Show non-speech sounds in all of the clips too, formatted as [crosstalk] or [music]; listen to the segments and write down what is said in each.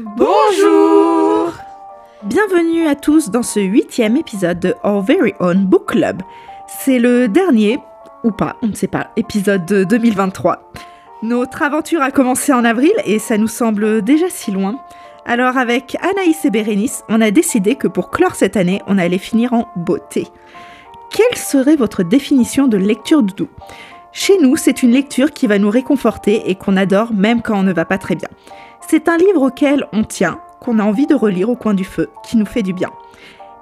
Bonjour Bienvenue à tous dans ce huitième épisode de Our Very Own Book Club. C'est le dernier, ou pas, on ne sait pas, épisode de 2023. Notre aventure a commencé en avril et ça nous semble déjà si loin. Alors avec Anaïs et Bérénice, on a décidé que pour clore cette année, on allait finir en beauté. Quelle serait votre définition de lecture doudou? Chez nous, c'est une lecture qui va nous réconforter et qu'on adore même quand on ne va pas très bien. C'est un livre auquel on tient, qu'on a envie de relire au coin du feu, qui nous fait du bien.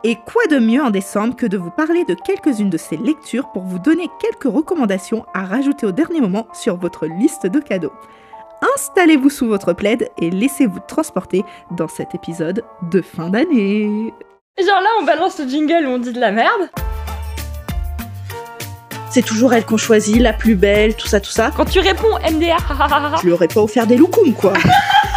Et quoi de mieux en décembre que de vous parler de quelques-unes de ces lectures pour vous donner quelques recommandations à rajouter au dernier moment sur votre liste de cadeaux. Installez-vous sous votre plaid et laissez-vous transporter dans cet épisode de fin d'année. Genre là, on balance le jingle où on dit de la merde. C'est toujours elle qu'on choisit, la plus belle, tout ça, tout ça. Quand tu réponds MDR, Je lui aurais pas offert des loukoums, quoi. [laughs]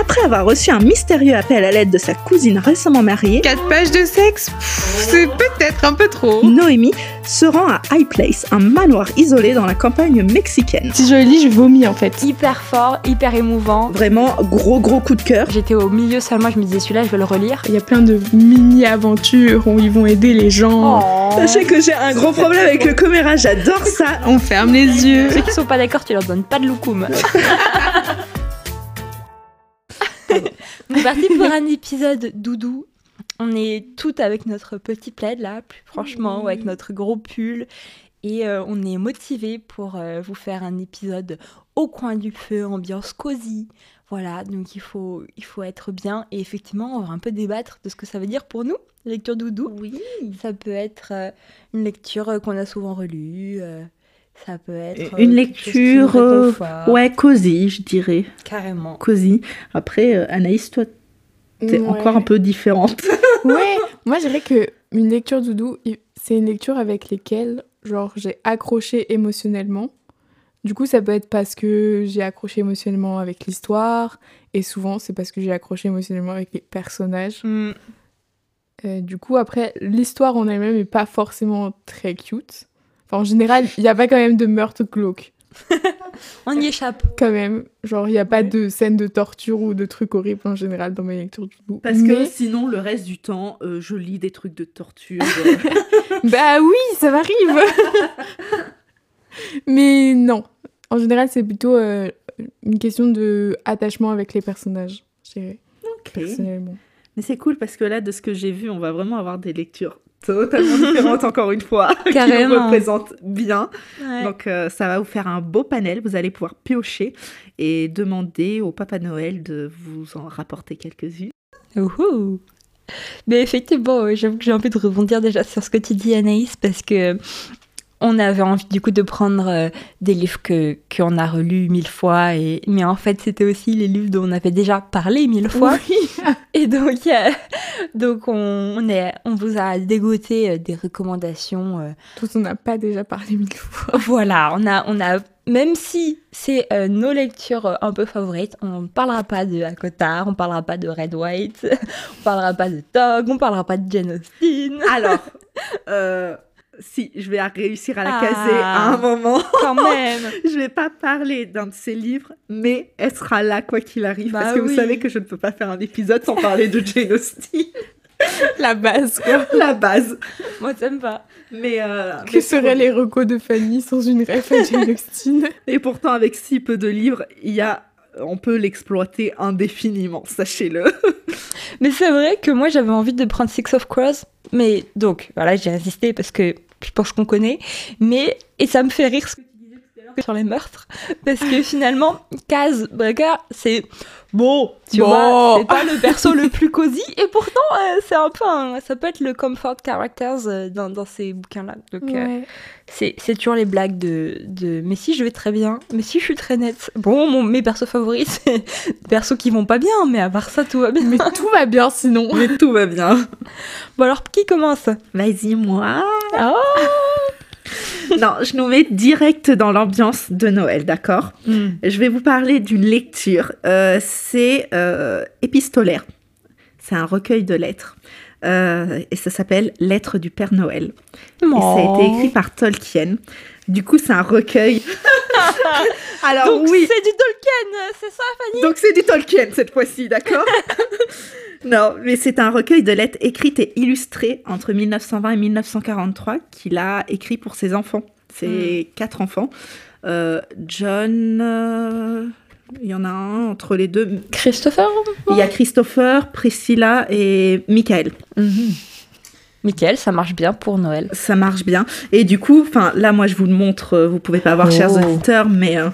Après avoir reçu un mystérieux appel à l'aide de sa cousine récemment mariée, 4 pages de sexe, c'est peut-être un peu trop. Noémie se rend à High Place, un manoir isolé dans la campagne mexicaine. Si je le lis, je vomis en fait. hyper fort, hyper émouvant. Vraiment gros gros coup de cœur. J'étais au milieu seulement, je me disais celui-là, je vais le relire. Il y a plein de mini-aventures où ils vont aider les gens. Oh. Sachez que j'ai un gros problème avec le commérage, j'adore ça. On ferme les yeux. Ceux qui sont pas d'accord, tu leur donnes pas de loukoum. [laughs] On est parti pour un épisode doudou. On est toutes avec notre petit plaid là, plus franchement, ou avec notre gros pull. Et euh, on est motivé pour euh, vous faire un épisode au coin du feu, ambiance cosy. Voilà, donc il faut, il faut être bien. Et effectivement, on va un peu débattre de ce que ça veut dire pour nous, lecture doudou. Oui. Ça peut être euh, une lecture qu'on a souvent relue. Euh, ça peut être. euh, Une qui lecture, euh. Ouais, cosy, je dirais. Carrément. Cosy. Après, euh, Anaïs, toi, t'es Ouais. encore un peu différente. [laughs] Ouais, moi je dirais que une lecture doudou, c'est une lecture avec lesquelles genre j'ai accroché émotionnellement. Du coup, ça peut être parce que j'ai accroché émotionnellement avec l'histoire, et souvent c'est parce que j'ai accroché émotionnellement avec les personnages. Mm. Euh, du coup, après, l'histoire en elle-même est pas forcément très cute. Enfin, en général, il n'y a pas quand même de meurtre glauque. [laughs] On y échappe. Quand même, genre, il n'y a pas de scène de torture ou de trucs horribles en général dans mes lectures doudou. Parce que sinon, le reste du temps, euh, je lis des trucs de torture. euh, [laughs] Bah oui, ça m'arrive. [laughs] Mais non. En général, c'est plutôt euh, une question de attachement avec les personnages, je dirais, ok. personnellement. Mais c'est cool parce que là, de ce que j'ai vu, on va vraiment avoir des lectures totalement [laughs] différentes, encore une fois, [laughs] qui nous Carrément. représentent bien. Ouais. Donc, euh, ça va vous faire un beau panel. Vous allez pouvoir piocher et demander au Papa Noël de vous en rapporter quelques-unes. Mais effectivement, j'avoue que j'ai envie de rebondir déjà sur ce que tu dis, Anaïs, parce que on avait envie du coup de prendre euh, des livres que qu'on a relus mille fois, et mais en fait c'était aussi les livres dont on avait déjà parlé mille fois, Oui. [laughs] et donc euh, donc on, on est on vous a dégoté euh, des recommandations. euh, Dont on n'a pas déjà parlé mille fois. [laughs] voilà, on a on a même si c'est euh, nos lectures un peu favorites, on ne parlera pas de Akotar, on parlera pas de Red White, [laughs] on parlera pas de Tog, on parlera pas de Jane Austen. Alors, euh, si, je vais réussir à la Ah. caser à un moment. Quand [laughs] même. Je vais pas parler d'un de ses livres, mais elle sera là quoi qu'il arrive. Bah parce que oui. vous savez que je ne peux pas faire un épisode sans parler de Jane Austen, [laughs] La base, quoi. [laughs] la base. Moi, ça me va. Mais, euh, Que mais seraient les recos de Fanny sans une ref à Jane Austen? Et pourtant, avec si peu de livres, il y a, on peut l'exploiter indéfiniment, sachez-le. Mais c'est vrai que moi, j'avais envie de prendre Six of Crows. Mais donc, voilà, j'ai résisté parce que je pense qu'on connaît. Mais, et ça me fait rire que sur les meurtres. [laughs] Parce que finalement, Kaz Breaker, c'est bon, tu Bon. vois, c'est pas le perso le plus cosy. Et pourtant, euh, c'est un peu un- ça peut être le comfort characters euh, dans, dans ces bouquins-là. Donc, euh, c'est c'est toujours les blagues de, de mais si je vais très bien, mais si je suis très nette. Bon, mon, mes persos favoris, c'est des persos qui vont pas bien, mais à part ça, tout va bien. Mais tout va bien sinon. Mais tout va bien. Bon, alors, qui commence? Vas-y, moi. Oh [laughs] Non, je nous mets direct dans l'ambiance de Noël, d'accord Hmm. Je vais vous parler d'une lecture. Euh, c'est euh, épistolaire. C'est un recueil de lettres. Euh, et ça s'appelle Lettres du Père Noël. Et ça a été écrit par Tolkien. Du coup, c'est un recueil. [laughs] Alors Donc oui, c'est du Tolkien, c'est ça Fanny? Donc c'est du Tolkien cette fois-ci, d'accord? [laughs] Non, mais c'est un recueil de lettres écrites et illustrées entre 1920 et 1943 qu'il a écrit pour ses enfants. Ses quatre enfants. Euh, John, euh, il y en a un entre les deux. Christopher? Il y a Christopher, Priscilla et Michael. Mhm. Michael, ça marche bien pour Noël. Ça marche bien. Et du coup, enfin là, moi, je vous le montre. euh, Vous pouvez pas voir, chers Oh. auditeurs, mais euh,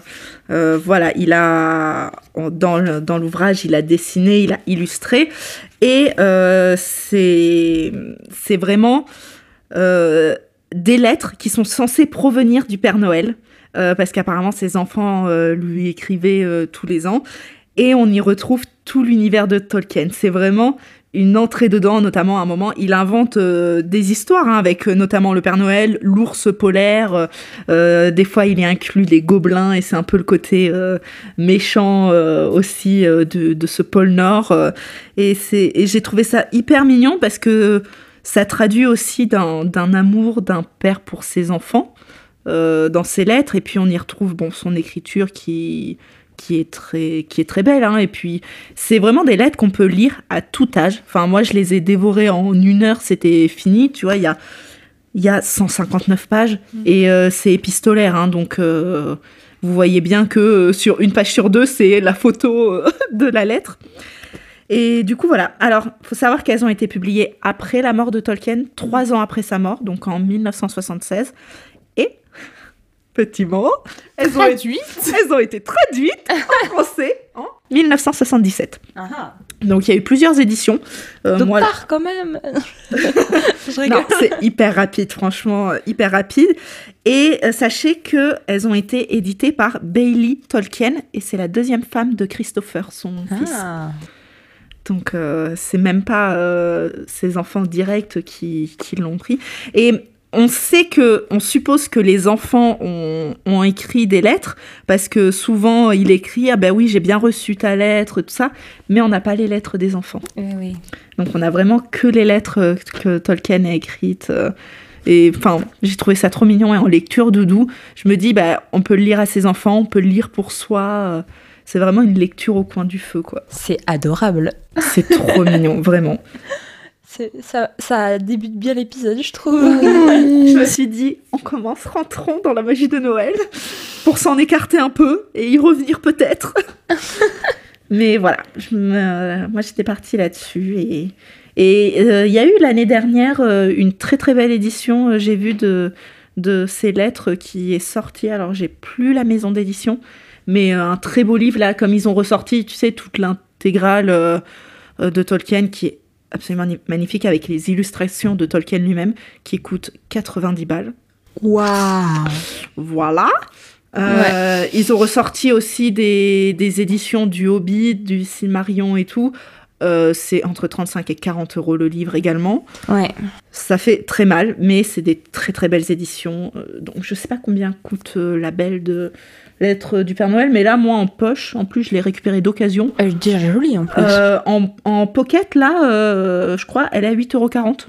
euh, voilà, il a dans le- dans l'ouvrage, il a dessiné, il a illustré, et euh, c'est c'est vraiment des lettres qui sont censées provenir du Père Noël, parce qu'apparemment ses enfants lui écrivaient tous les ans, et on y retrouve tout l'univers de Tolkien. C'est vraiment une entrée dedans, notamment à un moment, il invente euh, des histoires hein, avec euh, notamment le Père Noël, l'ours polaire. euh, des fois, il y inclut les gobelins et c'est un peu le côté méchant aussi de, de ce pôle Nord. et j'ai trouvé ça hyper mignon parce que ça traduit aussi d'un amour d'un père pour ses enfants dans ses lettres. Et puis on y retrouve bon son écriture qui qui est très qui est très belle. hein. Et puis c'est vraiment des lettres qu'on peut lire à tout âge. Enfin, moi, je les ai dévorées en une heure, c'était fini. Tu vois, il y a, y a 159 pages et euh, c'est épistolaire. hein. donc, euh, vous voyez bien que euh, sur une page sur deux, c'est la photo [laughs] de la lettre. Et du coup, voilà. Alors, faut savoir qu'elles ont été publiées après la mort de Tolkien, trois ans après sa mort, donc en 1976. Et, petit mot, elles ont, été, Traduite. elles ont été traduites en [laughs] français en 1977. Ah. Donc il y a eu plusieurs éditions. Euh, Donc moi, quand même. [laughs] Je rigole. non, c'est hyper rapide, franchement, euh, hyper rapide. Et euh, sachez que elles ont été éditées par Bailey Tolkien et c'est la deuxième femme de Christopher, son fils. Ah. Donc euh, c'est même pas euh, ses enfants directs qui, qui l'ont pris. Et on sait que, on suppose que les enfants ont, ont écrit des lettres parce que souvent il écrit ah ben oui j'ai bien reçu ta lettre tout ça, mais on n'a pas les lettres des enfants. Oui, oui. Donc on a vraiment que les lettres euh, que Tolkien a écrites. euh, Et enfin, j'ai trouvé ça trop mignon et en lecture doudou, je me dis bah on peut le lire à ses enfants, on peut le lire pour soi. euh, C'est vraiment une lecture au coin du feu quoi. C'est adorable. C'est trop mignon, vraiment. Ça, ça débute bien l'épisode, je trouve. [laughs] Je me suis dit, on commence, rentrons dans la magie de Noël pour s'en écarter un peu et y revenir peut-être. [laughs] Mais voilà, je me- moi j'étais partie là-dessus et et euh, il y a eu l'année dernière euh, une très très belle édition. euh, j'ai vu de de ces lettres qui est sortie. Alors j'ai plus la maison d'édition, mais un très beau livre là, comme ils ont ressorti, tu sais, toute l'intégrale euh, de Tolkien qui est absolument ni- magnifique avec les illustrations de Tolkien lui-même qui coûte 90 balles. Waouh Voilà. Euh, Ils ont ressorti aussi des, des éditions du Hobbit, du Silmarillion et tout. Euh, c'est entre 35 et 40 euros le livre également. Ouais. Ça fait très mal, mais c'est des très très belles éditions. Euh, donc je sais pas combien coûte la belle de lettre du Père Noël, mais là, moi en poche, en plus je l'ai récupérée d'occasion. Elle est déjà jolie en plus. Euh, en, en pocket, là, euh, je crois, elle est à 8,40€.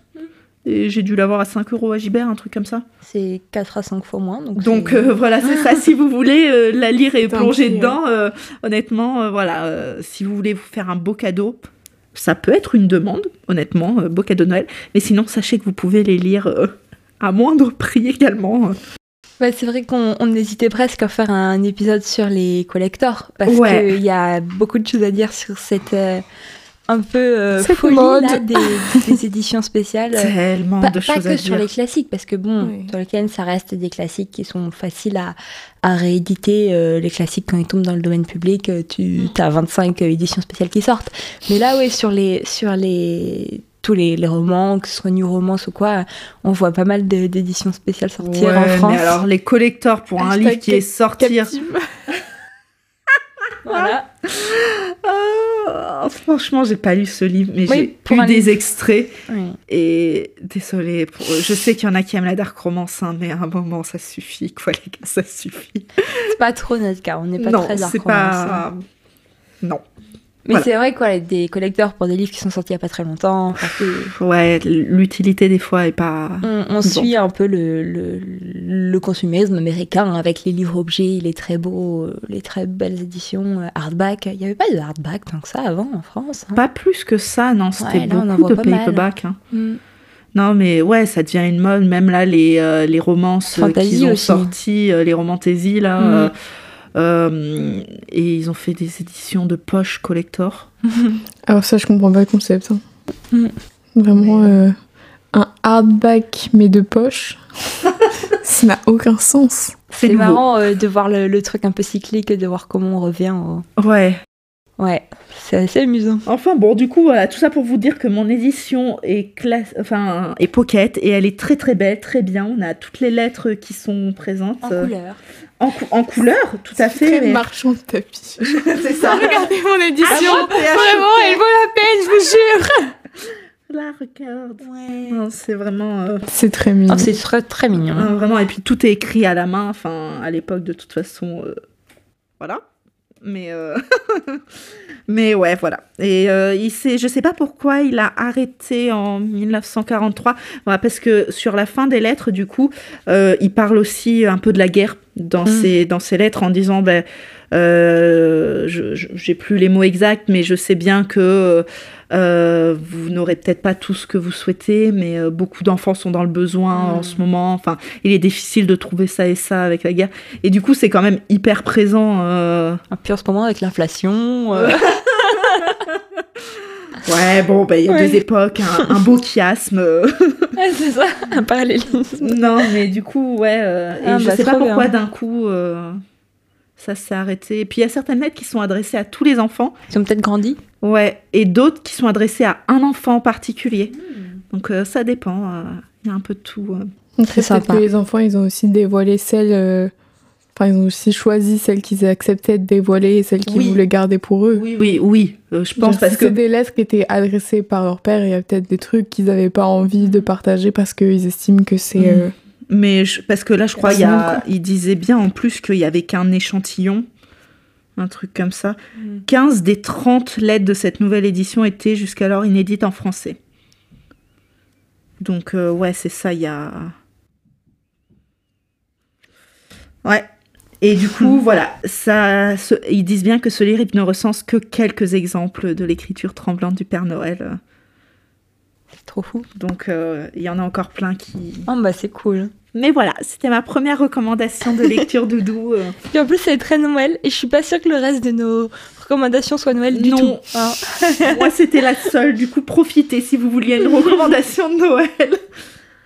Et j'ai dû l'avoir à 5 euros à Gibert, un truc comme ça. C'est 4 à 5 fois moins. Donc, euh, voilà, c'est ça. [laughs] Si vous voulez euh, la lire et plonger dedans, euh, honnêtement, voilà, si vous voulez vous faire un beau cadeau, ça peut être une demande, honnêtement, beau cadeau de Noël. Mais sinon, sachez que vous pouvez les lire à moindre prix également. Ouais, c'est vrai qu'on on hésitait presque à faire un épisode sur les collectors parce Ouais. qu'il y a beaucoup de choses à dire sur cette euh, un peu euh, folie là, des, des [laughs] éditions spéciales. Tellement Pas, de pas choses que à sur dire. les classiques, parce que bon, Oui. Tolkien, ça reste des classiques qui sont faciles à, à rééditer. euh, les classiques, quand ils tombent dans le domaine public, euh, tu as 25 euh, éditions spéciales qui sortent. Mais là, oui, sur les, sur les, tous les, les romans, que ce soit New Romance ou quoi, on voit pas mal d'éditions spéciales sortir en France. mais alors les collecteurs pour un livre qui est sorti. Voilà. [laughs] Ah, franchement, j'ai pas lu ce livre, mais Oui, j'ai pour lu des livre. extraits. Oui. Et désolé, je sais qu'il y en a qui aiment la dark romance, hein, mais à un moment, ça suffit, quoi, les gars, ça suffit. C'est pas trop notre cas, on n'est pas non, très dark c'est romance, hein. pas. Non. Mais Voilà. c'est vrai quoi, des collecteurs pour des livres qui sont sortis il y a pas très longtemps. enfin, Ouais, l'utilité des fois est pas. on, on suit un peu le, le, le consumérisme américain avec les livres objets, les très beaux, euh, les très belles éditions euh, hardback. Il n'y avait pas de hardback tant que ça avant en France. hein. Pas plus que ça, non, c'était Ouais, beaucoup de paperback. hein. Mm. Non, mais ouais, ça devient une mode. Même là, les, euh, les romances qu'ils ont euh, les romantaisies, là. Mm. euh, euh, et ils ont fait des éditions de poche collector. [laughs] Alors ça, je comprends pas le concept. hein. Mm. Vraiment, euh, un hardback mais de poche, [laughs] ça n'a aucun sens. C'est marrant euh, de voir le, le truc un peu cyclique, de voir comment on revient. au- Ouais. Ouais, c'est assez amusant. Enfin bon, du coup, voilà, tout ça pour vous dire que mon édition est classe, enfin, est pocket et elle est très très belle, très bien. On a toutes les lettres qui sont présentes En couleur. En, cou- en couleur, tout à fait. Très mais- marchand de tapis. [laughs] C'est ça. Regardez mon édition. Ah, t'es Vraiment, elle vaut la peine, je vous jure. [laughs] La regarde. Ouais. C'est vraiment, euh, C'est très mignon. Ah, c'est très, très mignon. euh, vraiment. Et puis tout est écrit à la main. Enfin, à l'époque, de toute façon, euh, voilà. Mais, euh, [laughs] mais ouais, voilà. Et euh, il s'est, je sais pas pourquoi il a arrêté en 1943. Voilà, parce que sur la fin des lettres, du coup, euh, il parle aussi un peu de la guerre dans Mm. ses dans ses lettres en disant, ben, euh, je, j'ai plus les mots exacts, mais je sais bien que euh, vous n'aurez peut-être pas tout ce que vous souhaitez, mais euh, beaucoup d'enfants sont dans le besoin en Mm. ce moment. Enfin, il est difficile de trouver ça et ça avec la guerre. Et du coup, c'est quand même hyper présent. euh, Et puis en ce moment, avec l'inflation. [laughs] Ouais, bon, ben, il y a Ouais. deux époques, un, un beau chiasme. [laughs] ouais, c'est ça, un parallélisme. non, mais du coup, ouais. euh, et Ah, je bah, sais pas pourquoi d'un coup euh, ça s'est arrêté. Et puis il y a certaines lettres qui sont adressées à tous les enfants. Ils ont peut-être grandi. Ouais, et d'autres qui sont adressées à un enfant en particulier. Hmm. Donc euh, ça dépend. euh, Il y a un peu de tout. euh. Peut-être sympa. que les enfants, ils ont aussi dévoilé celles. Enfin, ils ont aussi choisi celles qu'ils acceptaient de dévoiler et celles qu'ils Oui. voulaient garder pour eux. Oui, oui, oui. euh, je pense Genre, parce si que c'est des lettres qui étaient adressées par leur père, il y a peut-être des trucs qu'ils n'avaient pas envie de partager parce qu'ils estiment que c'est. Mm. euh, Mais je- parce que là, je crois, il, y a, Personnel, il disait bien en plus qu'il y avait qu'un échantillon, un truc comme ça. Mm. 15 des 30 lettres de cette nouvelle édition étaient jusqu'alors inédites en français. Donc, euh, ouais, c'est ça, il y a. Ouais. Et du coup, voilà, ça, ce- ils disent bien que ce livre ne recense que quelques exemples de l'écriture tremblante du Père Noël. C'est trop fou. Donc, euh, il y en a encore plein qui, Oh, bah, c'est cool. mais voilà, c'était ma première recommandation de lecture doudou. euh. [laughs] Et en plus, c'est très Noël. Et je suis pas sûre que le reste de nos recommandations soit Noël du Non. tout. hein. [laughs] Moi, c'était la seule. Du coup, profitez si vous vouliez une recommandation de Noël.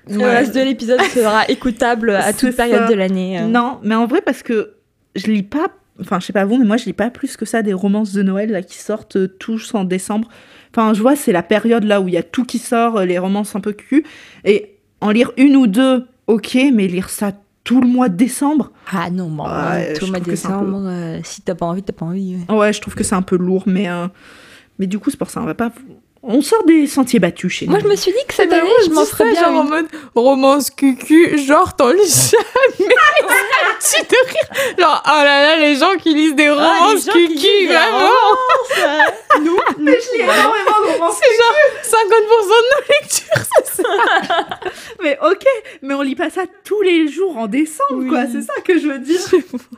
Le reste de l'épisode sera écoutable à [laughs] toute période ça. de l'année. euh. Non, mais en vrai, parce que je lis pas. Enfin, je sais pas vous, mais moi, je lis pas plus que ça des romances de Noël là, qui sortent euh, tous en décembre. Enfin, je vois, c'est la période là où il y a tout qui sort, euh, les romances un peu cul. Et en lire une ou deux, ok, mais lire ça tout le mois de décembre, Ah non, bon, tout le mois de peu- décembre, euh, si t'as pas envie, t'as pas envie. ouais. ouais, je trouve que c'est un peu lourd, mais. euh, Mais du coup, c'est pour ça, on va pas. On sort des sentiers battus chez nous. Moi, je me suis dit que cette année, je m'en ferais ça, bien genre en une. mode romance cucu, genre t'en lis jamais. tu te rires. Genre, oh là là, les gens qui lisent des Ah, romances qui cucu, vraiment. [laughs] Nous, Mais je lis énormément de romances. C'est genre 50% de nos lectures. [laughs] Mais ok, mais on lit pas ça tous les jours en décembre, Oui. quoi. C'est ça que je veux dire. tu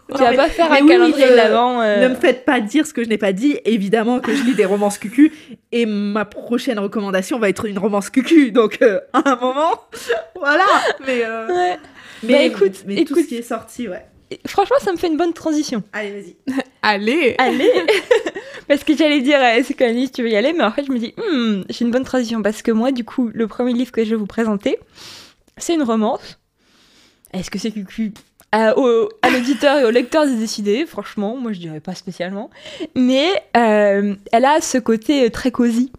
vas mais- pas faire un calendrier de l'avant. euh, Ne me faites pas dire ce que je n'ai pas dit. Évidemment que je lis des romances cucu. Et ma prochaine recommandation va être une romance cucu. Donc, euh, à un moment, [laughs] voilà. Mais, euh, ouais. mais, Bah, écoute, mais tout écoute. ce qui est sorti, ouais. Franchement, ça me fait une bonne transition. Allez, vas-y. [laughs] Allez. Allez [laughs] Parce que j'allais dire, c'est quand même tu veux y aller, mais en fait, je me dis, Hmm, j'ai une bonne transition. Parce que moi, du coup, le premier livre que je vais vous présenter, c'est une romance. Est-ce que c'est cucu? À, au- à l'auditeur et au lecteur de décider, franchement, moi je dirais pas spécialement. Mais euh, elle a ce côté euh, très cosy.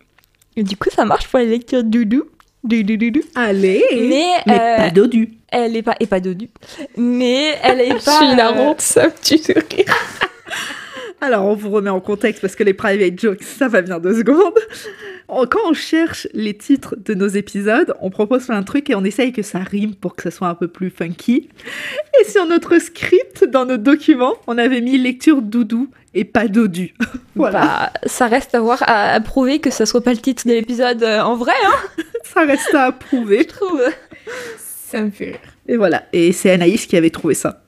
Et du coup, ça marche pour les lectures doudou. Doudou, doudou. Allez. Mais, Mais euh, pas dodu. elle est pas, et pas dodu. Mais elle est [laughs] Je pas. suis la euh, honte, ça me tue de rire. [laughs] Alors, on vous remet en contexte parce que les private jokes, ça va bien deux secondes. On- Quand on cherche les titres de nos épisodes, on propose de trucs et on essaye que ça rime pour que ce soit un peu plus funky. Et sur notre script, dans nos documents, on avait mis lecture doudou et pas dodu. [laughs] voilà, Bah, ça reste à voir, à, à prouver que ça soit pas le titre de l'épisode euh, en vrai, hein, [laughs] ça reste à approuver. je trouve. Ça me fait rire. Et voilà, et c'est Anaïs qui avait trouvé ça.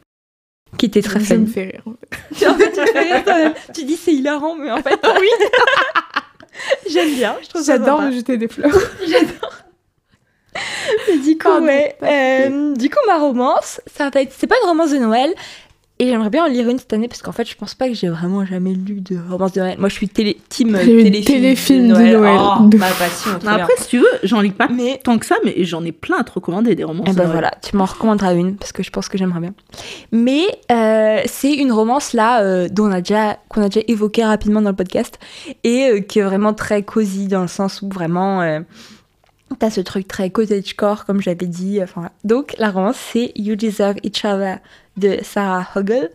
Qui était très Ça me fun. fait rire. en fait. [laughs] Tu, fais rire toi-même. Tu dis c'est hilarant, mais en fait, [laughs] oui. [laughs] J'aime bien, je trouve ça J'adore me jeter des fleurs. Et du coup, Pardon, ouais. pas euh, du coup, ma romance, ça va être, c'est pas une romance de Noël. Et j'aimerais bien en lire une cette année parce qu'en fait, je pense pas que j'ai vraiment jamais lu de romance de Noël. Moi, je suis télé, team téléfilm, téléfilm de de Noël. Noël. Oh, De ma passion. Après, si tu veux, j'en lis pas mais tant que ça, mais j'en ai plein à te recommander des romances. eh de ben Noël. voilà, tu m'en recommanderas une parce que je pense que j'aimerais bien. Mais euh, c'est une romance là euh, dont on a déjà qu'on a déjà évoqué rapidement dans le podcast et euh, qui est vraiment très cosy dans le sens où vraiment euh, t'as ce truc très cottagecore comme j'avais dit. Donc la romance c'est You Deserve Each Other de Sarah Hoggle.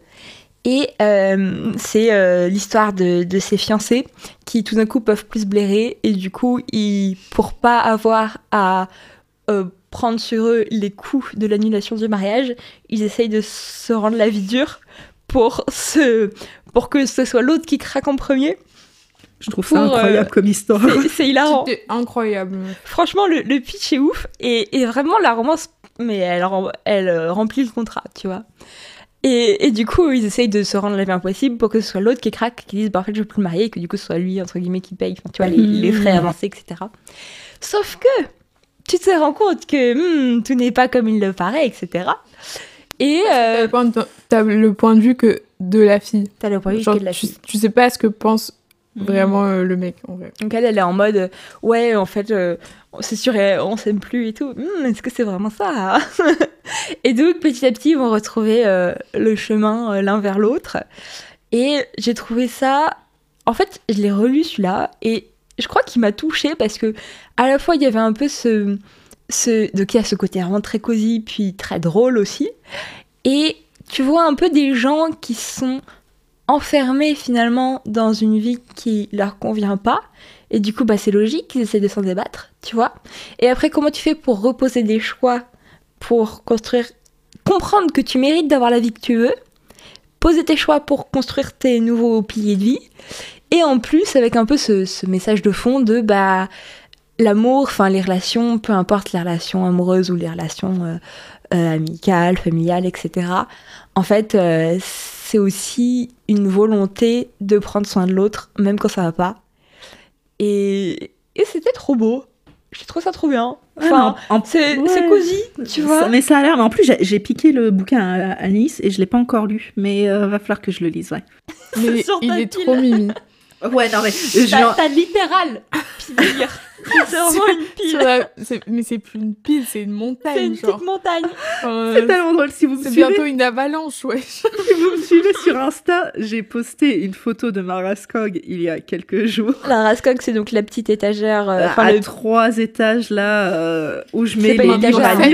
Et euh, c'est euh, l'histoire de, de ces fiancés qui tout d'un coup peuvent plus blairer et du coup, ils, pour pas avoir à euh, prendre sur eux les coûts de l'annulation du mariage, ils essayent de se rendre la vie dure pour, se, pour que ce soit l'autre qui craque en premier. Je trouve ça pour, incroyable euh, comme histoire. C'est- C'est hilarant. C'était incroyable. Franchement, le, le pitch est ouf et, et vraiment la romance, mais elle, euh, remplit le contrat, tu vois. Et, et du coup, ils essayent de se rendre la vie impossible pour que ce soit l'autre qui craque, qui dise bah, en fait je veux plus me marier et que du coup ce soit lui entre guillemets qui paye, enfin, tu vois, les, [laughs] les frais avancés, etc. Sauf que tu te rends compte que hmm, tout n'est pas comme il le paraît, etc. Et T'as euh, le point de- T'as le point de vue que de la fille. t'as le point de vue Genre, que de la tu, fille. tu sais pas ce que pense Mhm. vraiment euh, le mec en vrai. Donc elle, elle est en mode, euh, ouais, en fait, euh, c'est sûr, on s'aime plus et tout. Hmm, Est-ce que c'est vraiment ça [laughs] Et donc, petit à petit, ils vont retrouver le chemin l'un vers l'autre. Et j'ai trouvé ça... En fait, je l'ai relu celui-là et je crois qu'il m'a touchée parce que à la fois, il y avait un peu ce... ce donc, il y a ce côté vraiment très cosy, puis très drôle aussi. Et tu vois un peu des gens qui sont enfermés finalement dans une vie qui leur convient pas. Et du coup, bah, c'est logique qu'ils essaient de s'en débattre, tu vois. Et après, comment tu fais pour reposer des choix, pour construire, comprendre que tu mérites d'avoir la vie que tu veux, poser tes choix pour construire tes nouveaux piliers de vie, et en plus avec un peu ce, message de fond de bah l'amour, enfin les relations, peu importe les relations amoureuses ou les relations euh, euh, amicales, familiales, etc. En fait, euh, aussi une volonté de prendre soin de l'autre, même quand ça va pas. Et, et c'était trop beau. J'ai trouvé ça trop bien. Enfin, en- c'est ouais. c'est cosy, tu vois. Ça- mais ça a l'air. Mais en plus, j'ai- piqué le bouquin à, à Nice et je l'ai pas encore lu. Mais euh, va falloir que je le lise, ouais. Mais [laughs] il est trop mimi. Ouais, non, mais. je- T'as littéral. [laughs] C'est vraiment une pile. la- c'est- Mais c'est plus une pile, c'est une C'est montagne. une genre. petite montagne. Enfin, C'est tellement drôle. Si vous me c'est suivez, bientôt une avalanche, ouais. [laughs] si vous me suivez sur Insta, j'ai posté une photo de Maraskog il y a quelques jours. La Rascog, c'est donc la petite étagère, euh, enfin à le- trois étages là euh, où je mets les une livres à étagère.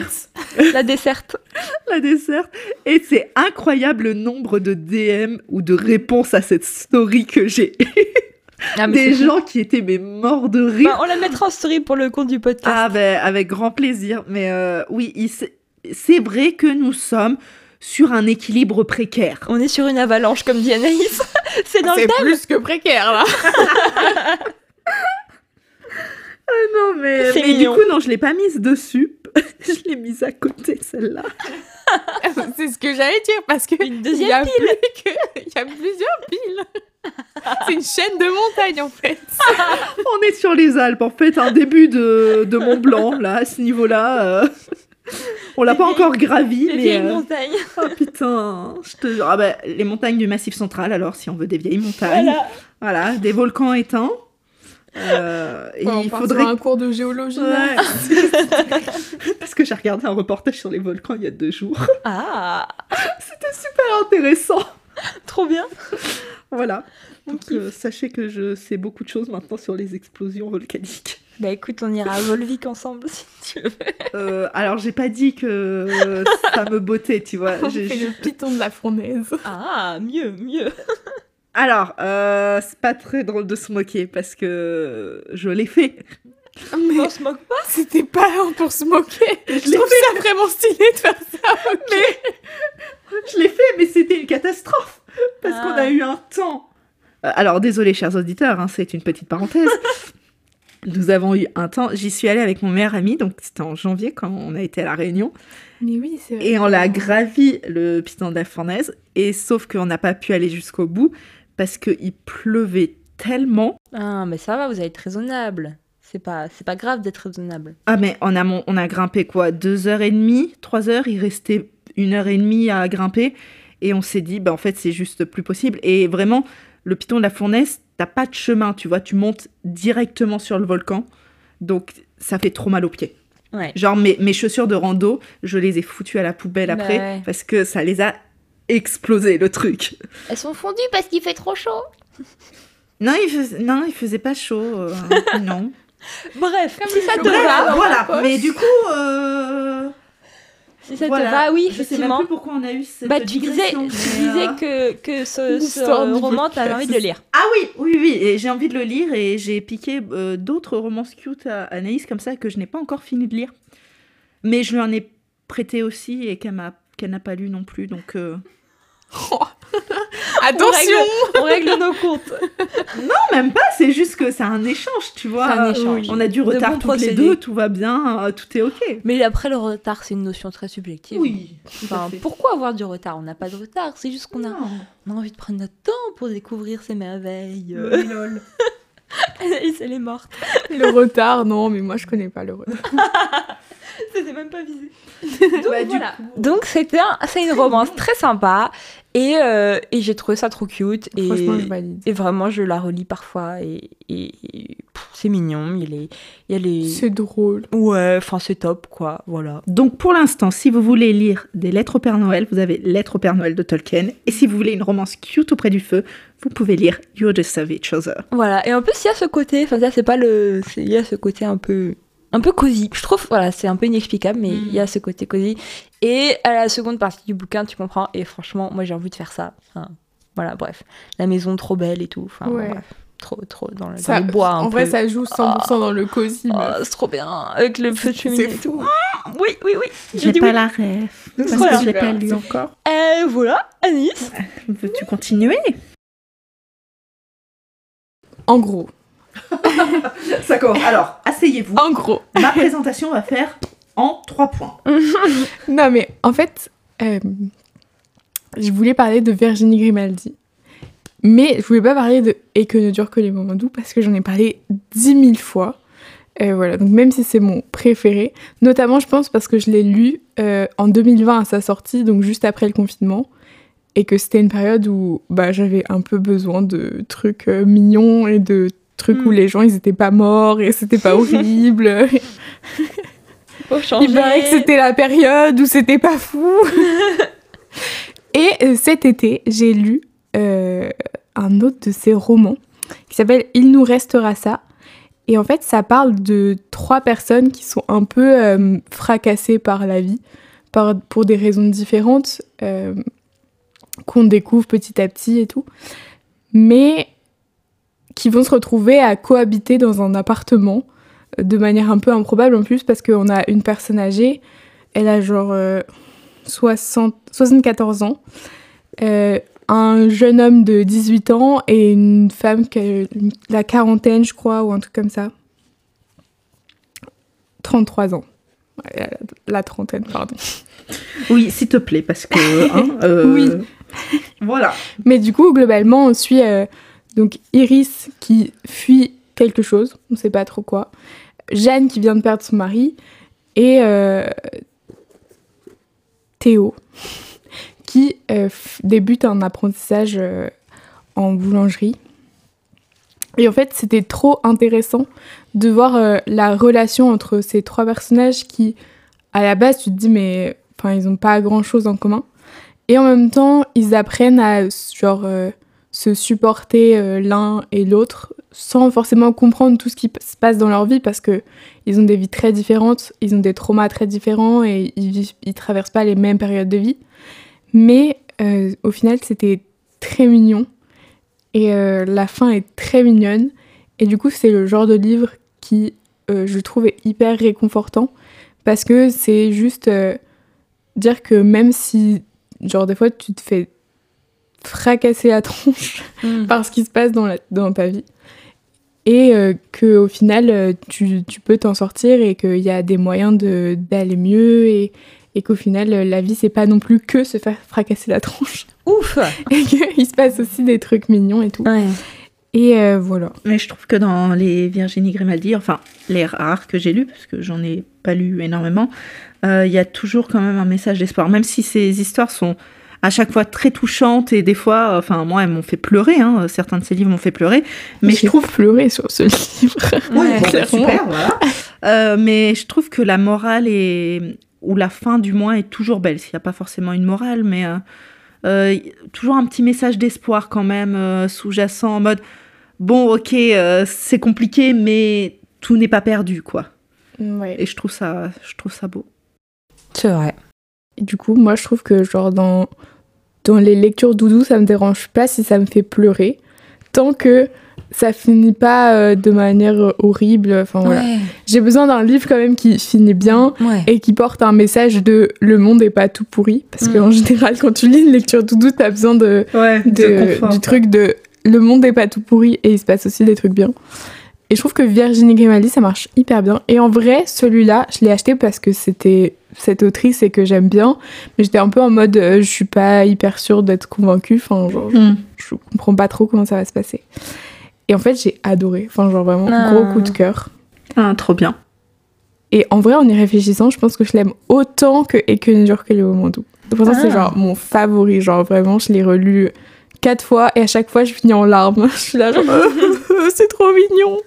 lire, la desserte. [laughs] la dessert. Et c'est incroyable le nombre de DM ou de réponses à cette story que j'ai. [laughs] Ah, Des gens qui étaient mais morts de rire. Bah, on la mettra en story pour le compte du podcast. Ah ben avec grand plaisir. Mais euh, oui, c'est vrai que nous sommes sur un équilibre précaire. On est sur une avalanche, comme dit Anaïs. [laughs] c'est dans le C'est plus que précaire, là. [laughs] Non mais, mais du coup non, je l'ai pas mise dessus. [laughs] je l'ai mise à côté celle-là. [laughs] c'est ce que j'allais dire, parce que Une il y a plus que... Il y a plusieurs piles. c'est une chaîne de montagnes, en fait. [laughs] On est sur les Alpes en fait, un début de, de Mont Blanc là à ce niveau-là. euh. On l'a pas encore gravi, Les mais vieilles euh, montagnes. [laughs] oh putain, je te jure. Ah bah, les montagnes du Massif Central alors si on veut des vieilles montagnes. Voilà. Voilà, des volcans éteints. Euh, et Ouais, on il faudrait un cours de géologie. Ouais. [laughs] Parce que j'ai regardé un reportage sur les volcans il y a deux jours. Ah, [laughs] Super intéressant. trop bien. Voilà. On Donc euh, sachez que je sais beaucoup de choses maintenant sur les explosions volcaniques. Bah écoute, on ira à Volvic ensemble [laughs] si tu veux. Euh, alors j'ai pas dit que ça me bottait, tu vois. J'ai- fait le piton de la fournaise. Ah, mieux, mieux. Alors, euh, c'est pas très drôle de se moquer parce que je l'ai fait. Mais On se moque pas? c'était pas pour se moquer. Je l'ai trouve ça vraiment stylé de faire ça. ok. Je l'ai fait, mais c'était une catastrophe parce Ah. qu'on a eu un temps Euh, Alors, désolé, chers auditeurs, hein, c'est une petite parenthèse. [laughs] Nous avons eu un temps, j'y suis allée avec mon meilleur ami, donc c'était en janvier quand on a été à La Réunion, Mais oui, c'est vrai. et on l'a gravi le piston de la fournaise, et sauf qu'on n'a pas pu aller jusqu'au bout parce qu'il pleuvait tellement. Ah, mais ça va, vous allez être raisonnable. C'est pas, c'est pas grave d'être raisonnable. Ah, mais on a, mon- on a grimpé quoi Deux heures et demie Trois heures Il restait une heure et demie à grimper, et on s'est dit, bah en fait, c'est juste plus possible. Et vraiment, le piton de la fournaise, t'as pas de chemin, tu vois, tu montes directement sur le volcan, donc ça fait trop mal aux pieds. Ouais. Genre mes, mes chaussures de rando, je les ai foutues à la poubelle Bah après ouais. parce que ça les a explosé le truc. Elles sont fondues parce qu'il fait trop chaud. Non, il faisait, non, il faisait pas chaud. euh, [laughs] non. Bref, si ça te Bref, va, voilà. Mais du coup, euh, si ça voilà. te va, oui, Je sais même effectivement. plus pourquoi on a eu cette Bah, tu disais, tu euh, que, que ce, roman, t'avais podcast. envie de le lire. Ah oui, oui, oui. Et j'ai envie de le lire et j'ai piqué euh, d'autres romances cute à Anaïs comme ça que je n'ai pas encore fini de lire. Mais je lui en ai prêté aussi et qu'elle m'a qu'elle n'a pas lu non plus. Donc euh, [laughs] [laughs] Attention On règle nos comptes. [laughs] non, même pas. C'est juste que c'est un échange, tu vois. C'est un échange. On a du retard bons toutes les deux, tout va bien, euh, tout est ok. Mais après, le retard, c'est une notion très subjective. Oui. Enfin, pourquoi avoir du retard? On n'a pas de retard, c'est juste qu'on a, on a envie de prendre notre temps pour découvrir ces merveilles. Euh, lol. Et c'est les mortes. Le retard, non, mais moi je connais pas le retard. [laughs] C'était même pas visé. [laughs] Bah, du voilà. coup, Donc c'était un- c'est une romance très sympa et, euh, et j'ai trouvé ça trop cute et, Franchement, je valide. et vraiment je la relis parfois et, et- et, pff, c'est mignon, il y a les, il les... C'est drôle. Ouais, enfin c'est top quoi, voilà. Donc pour l'instant, si vous voulez lire des lettres au Père Noël, vous avez Lettres au Père Noël de Tolkien. Et si vous voulez une romance cute auprès du feu, vous pouvez lire You're the Savage Other. Voilà, et en plus il y a ce côté, enfin ça c'est pas le... Il y a ce côté un peu... Un peu cosy. Je trouve, voilà, c'est un peu inexplicable, mais il y a ce côté cosy. Et à la seconde partie du bouquin, tu comprends. Et franchement, moi j'ai envie de faire ça. Enfin, voilà, bref. La maison trop belle et tout. Enfin, Ouais. bref. Trop, trop dans, le, dans bois. un en vrai, ça joue 100% dans le cosy. Oh, meuf. c'est trop bien, avec le feu de cheminée et tout. fou. Oui, oui, oui. J'ai pas oui. la rêve. Donc, Parce voilà. que je l'ai pas lu encore. Euh, voilà, Anis. Veux-tu continuer? En gros. [laughs] Ça commence. Alors, asseyez-vous. En gros. Ma présentation va faire en trois points. [laughs] Non, mais en fait, euh, je voulais parler de Virginie Grimaldi. Mais je voulais pas parler de Et que ne dure que les moments doux parce que j'en ai parlé dix mille fois. Euh, voilà, donc même si c'est mon préféré, notamment je pense parce que je l'ai lu euh, en 2020 à sa sortie, donc juste après le confinement, et que c'était une période où bah, j'avais un peu besoin de trucs euh, mignons et de trucs où Mm. les gens ils étaient pas morts et c'était pas [laughs] horrible. Faut changer. Il paraît que c'était la période où c'était pas fou. [laughs] Et euh, cet été, j'ai lu euh, un autre de ses romans qui s'appelle Il nous restera ça. Et en fait, ça parle de trois personnes qui sont un peu euh, fracassées par la vie, par, pour des raisons différentes, euh, qu'on découvre petit à petit et tout. Mais qui vont se retrouver à cohabiter dans un appartement euh, de manière un peu improbable en plus parce qu'on a une personne âgée, elle a genre euh, 60, 74 ans, euh, un jeune homme de 18 ans et une femme qui a la quarantaine je crois ou un truc comme ça. 33 ans. La, la trentaine, pardon. Oui, s'il te plaît, parce que. hein, [laughs] euh, Oui. Voilà. Mais du coup, globalement, on suit euh, donc Iris qui fuit quelque chose, on ne sait pas trop quoi. Jeanne qui vient de perdre son mari et euh, Théo [laughs] qui euh, débute un apprentissage euh, en boulangerie. Et en fait, c'était trop intéressant de voir la relation entre ces trois personnages qui, à la base, tu te dis, mais ils n'ont pas grand-chose en commun. Et en même temps, ils apprennent à genre se supporter euh, l'un et l'autre sans forcément comprendre tout ce qui se passe dans leur vie parce que ils ont des vies très différentes, ils ont des traumas très différents et ils ils traversent pas les mêmes périodes de vie. Mais euh, au final, c'était très mignon et euh, la fin est très mignonne et du coup, c'est le genre de livre qui je trouve est hyper réconfortant parce que c'est juste dire que même si genre des fois tu te fais fracassé la tronche [laughs] Mm. [laughs] par ce qui se passe dans, la, dans ta vie. Et euh, que au final, euh, tu, tu peux t'en sortir et qu'il y a des moyens de- d'aller mieux et, et qu'au final, euh, la vie, c'est pas non plus que se faire fracasser la tronche. [laughs] Ouf Et qu'il se passe aussi des trucs mignons et tout. Ouais. Et euh, voilà. Mais je trouve que dans les Virginie Grimaldi, enfin les rares que j'ai lus, parce que j'en ai pas lu énormément, euh, il y a toujours quand même un message d'espoir. Même si ces histoires sont à chaque fois très touchantes et des fois, enfin moi, elles m'ont fait pleurer. hein, certains de ces livres m'ont fait pleurer. Mais je trouve pleuré sur ce livre. Oui, Ouais, bon, bah, super, voilà. Euh, mais je trouve que la morale est ou la fin du moins est toujours belle. S'il n'y a pas forcément une morale, mais euh, euh, toujours un petit message d'espoir quand même euh, sous-jacent en mode bon, ok, euh, c'est compliqué, mais tout n'est pas perdu, quoi. Ouais. Et je trouve ça, je trouve ça beau. C'est vrai. Et du coup, moi, je trouve que genre dans, dans les lectures doudou, ça me dérange pas si ça me fait pleurer, tant que ça finit pas euh, de manière euh, horrible. Enfin voilà. J'ai besoin d'un livre quand même qui finit bien Ouais. et qui porte un message de le monde est pas tout pourri. Parce Mm. qu'en général, quand tu lis une lecture doudou, t'as besoin de, Ouais, de- du truc de le monde est pas tout pourri et il se passe aussi des trucs bien. Et je trouve que Virginie Grimaldi, ça marche hyper bien. Et en vrai, celui-là, je l'ai acheté parce que c'était cette autrice et que j'aime bien. Mais j'étais un peu en mode, euh, je suis pas hyper sûre d'être convaincue. Enfin, genre, Hmm. je comprends pas trop comment ça va se passer. Et en fait, j'ai adoré. Enfin, genre vraiment, Ah. gros coup de cœur. Ah, trop bien. Et en vrai, en y réfléchissant, je pense que je l'aime autant que Et que ne dure que les moments doux. Et Pourtant, c'est Ah. genre mon favori. Genre vraiment, je l'ai relu quatre fois et à chaque fois, je finis en larmes. [laughs] Je suis là, genre, [laughs] c'est trop mignon.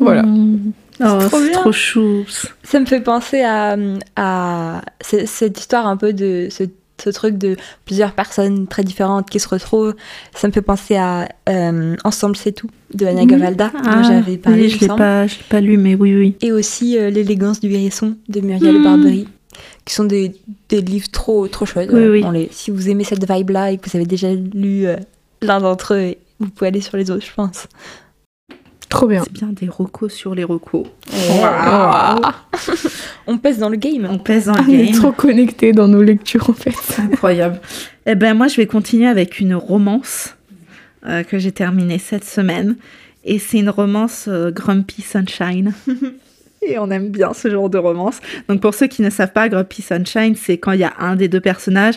Voilà. Hmm. Oh, trop c'est bien. trop chou. Ça me fait penser à, à cette histoire un peu de ce, ce truc de plusieurs personnes très différentes qui se retrouvent. Ça me fait penser à euh, Ensemble c'est tout de Anna Mhm. Gavalda Ah, j'avais parlé. oui, je me l'ai pas, pas lu, mais oui, oui. Et aussi euh, L'élégance du hérisson de Muriel Mhm. Barbery qui sont des, des livres trop, trop chouettes. Oui, Euh, oui. on les- si vous aimez cette vibe-là et que vous avez déjà lu euh, l'un d'entre eux, vous pouvez aller sur les autres, je pense. Trop bien. C'est bien des recos sur les recos. On pèse dans le game. On pèse dans On le est game. trop connectés dans nos lectures en fait. Incroyable. Eh ben moi, je vais continuer avec une romance euh, que j'ai terminée cette semaine. Et c'est une romance euh, Grumpy Sunshine. [laughs] Et on aime bien ce genre de romance. Donc pour ceux qui ne savent pas, Grumpy Sunshine, c'est quand il y a un des deux personnages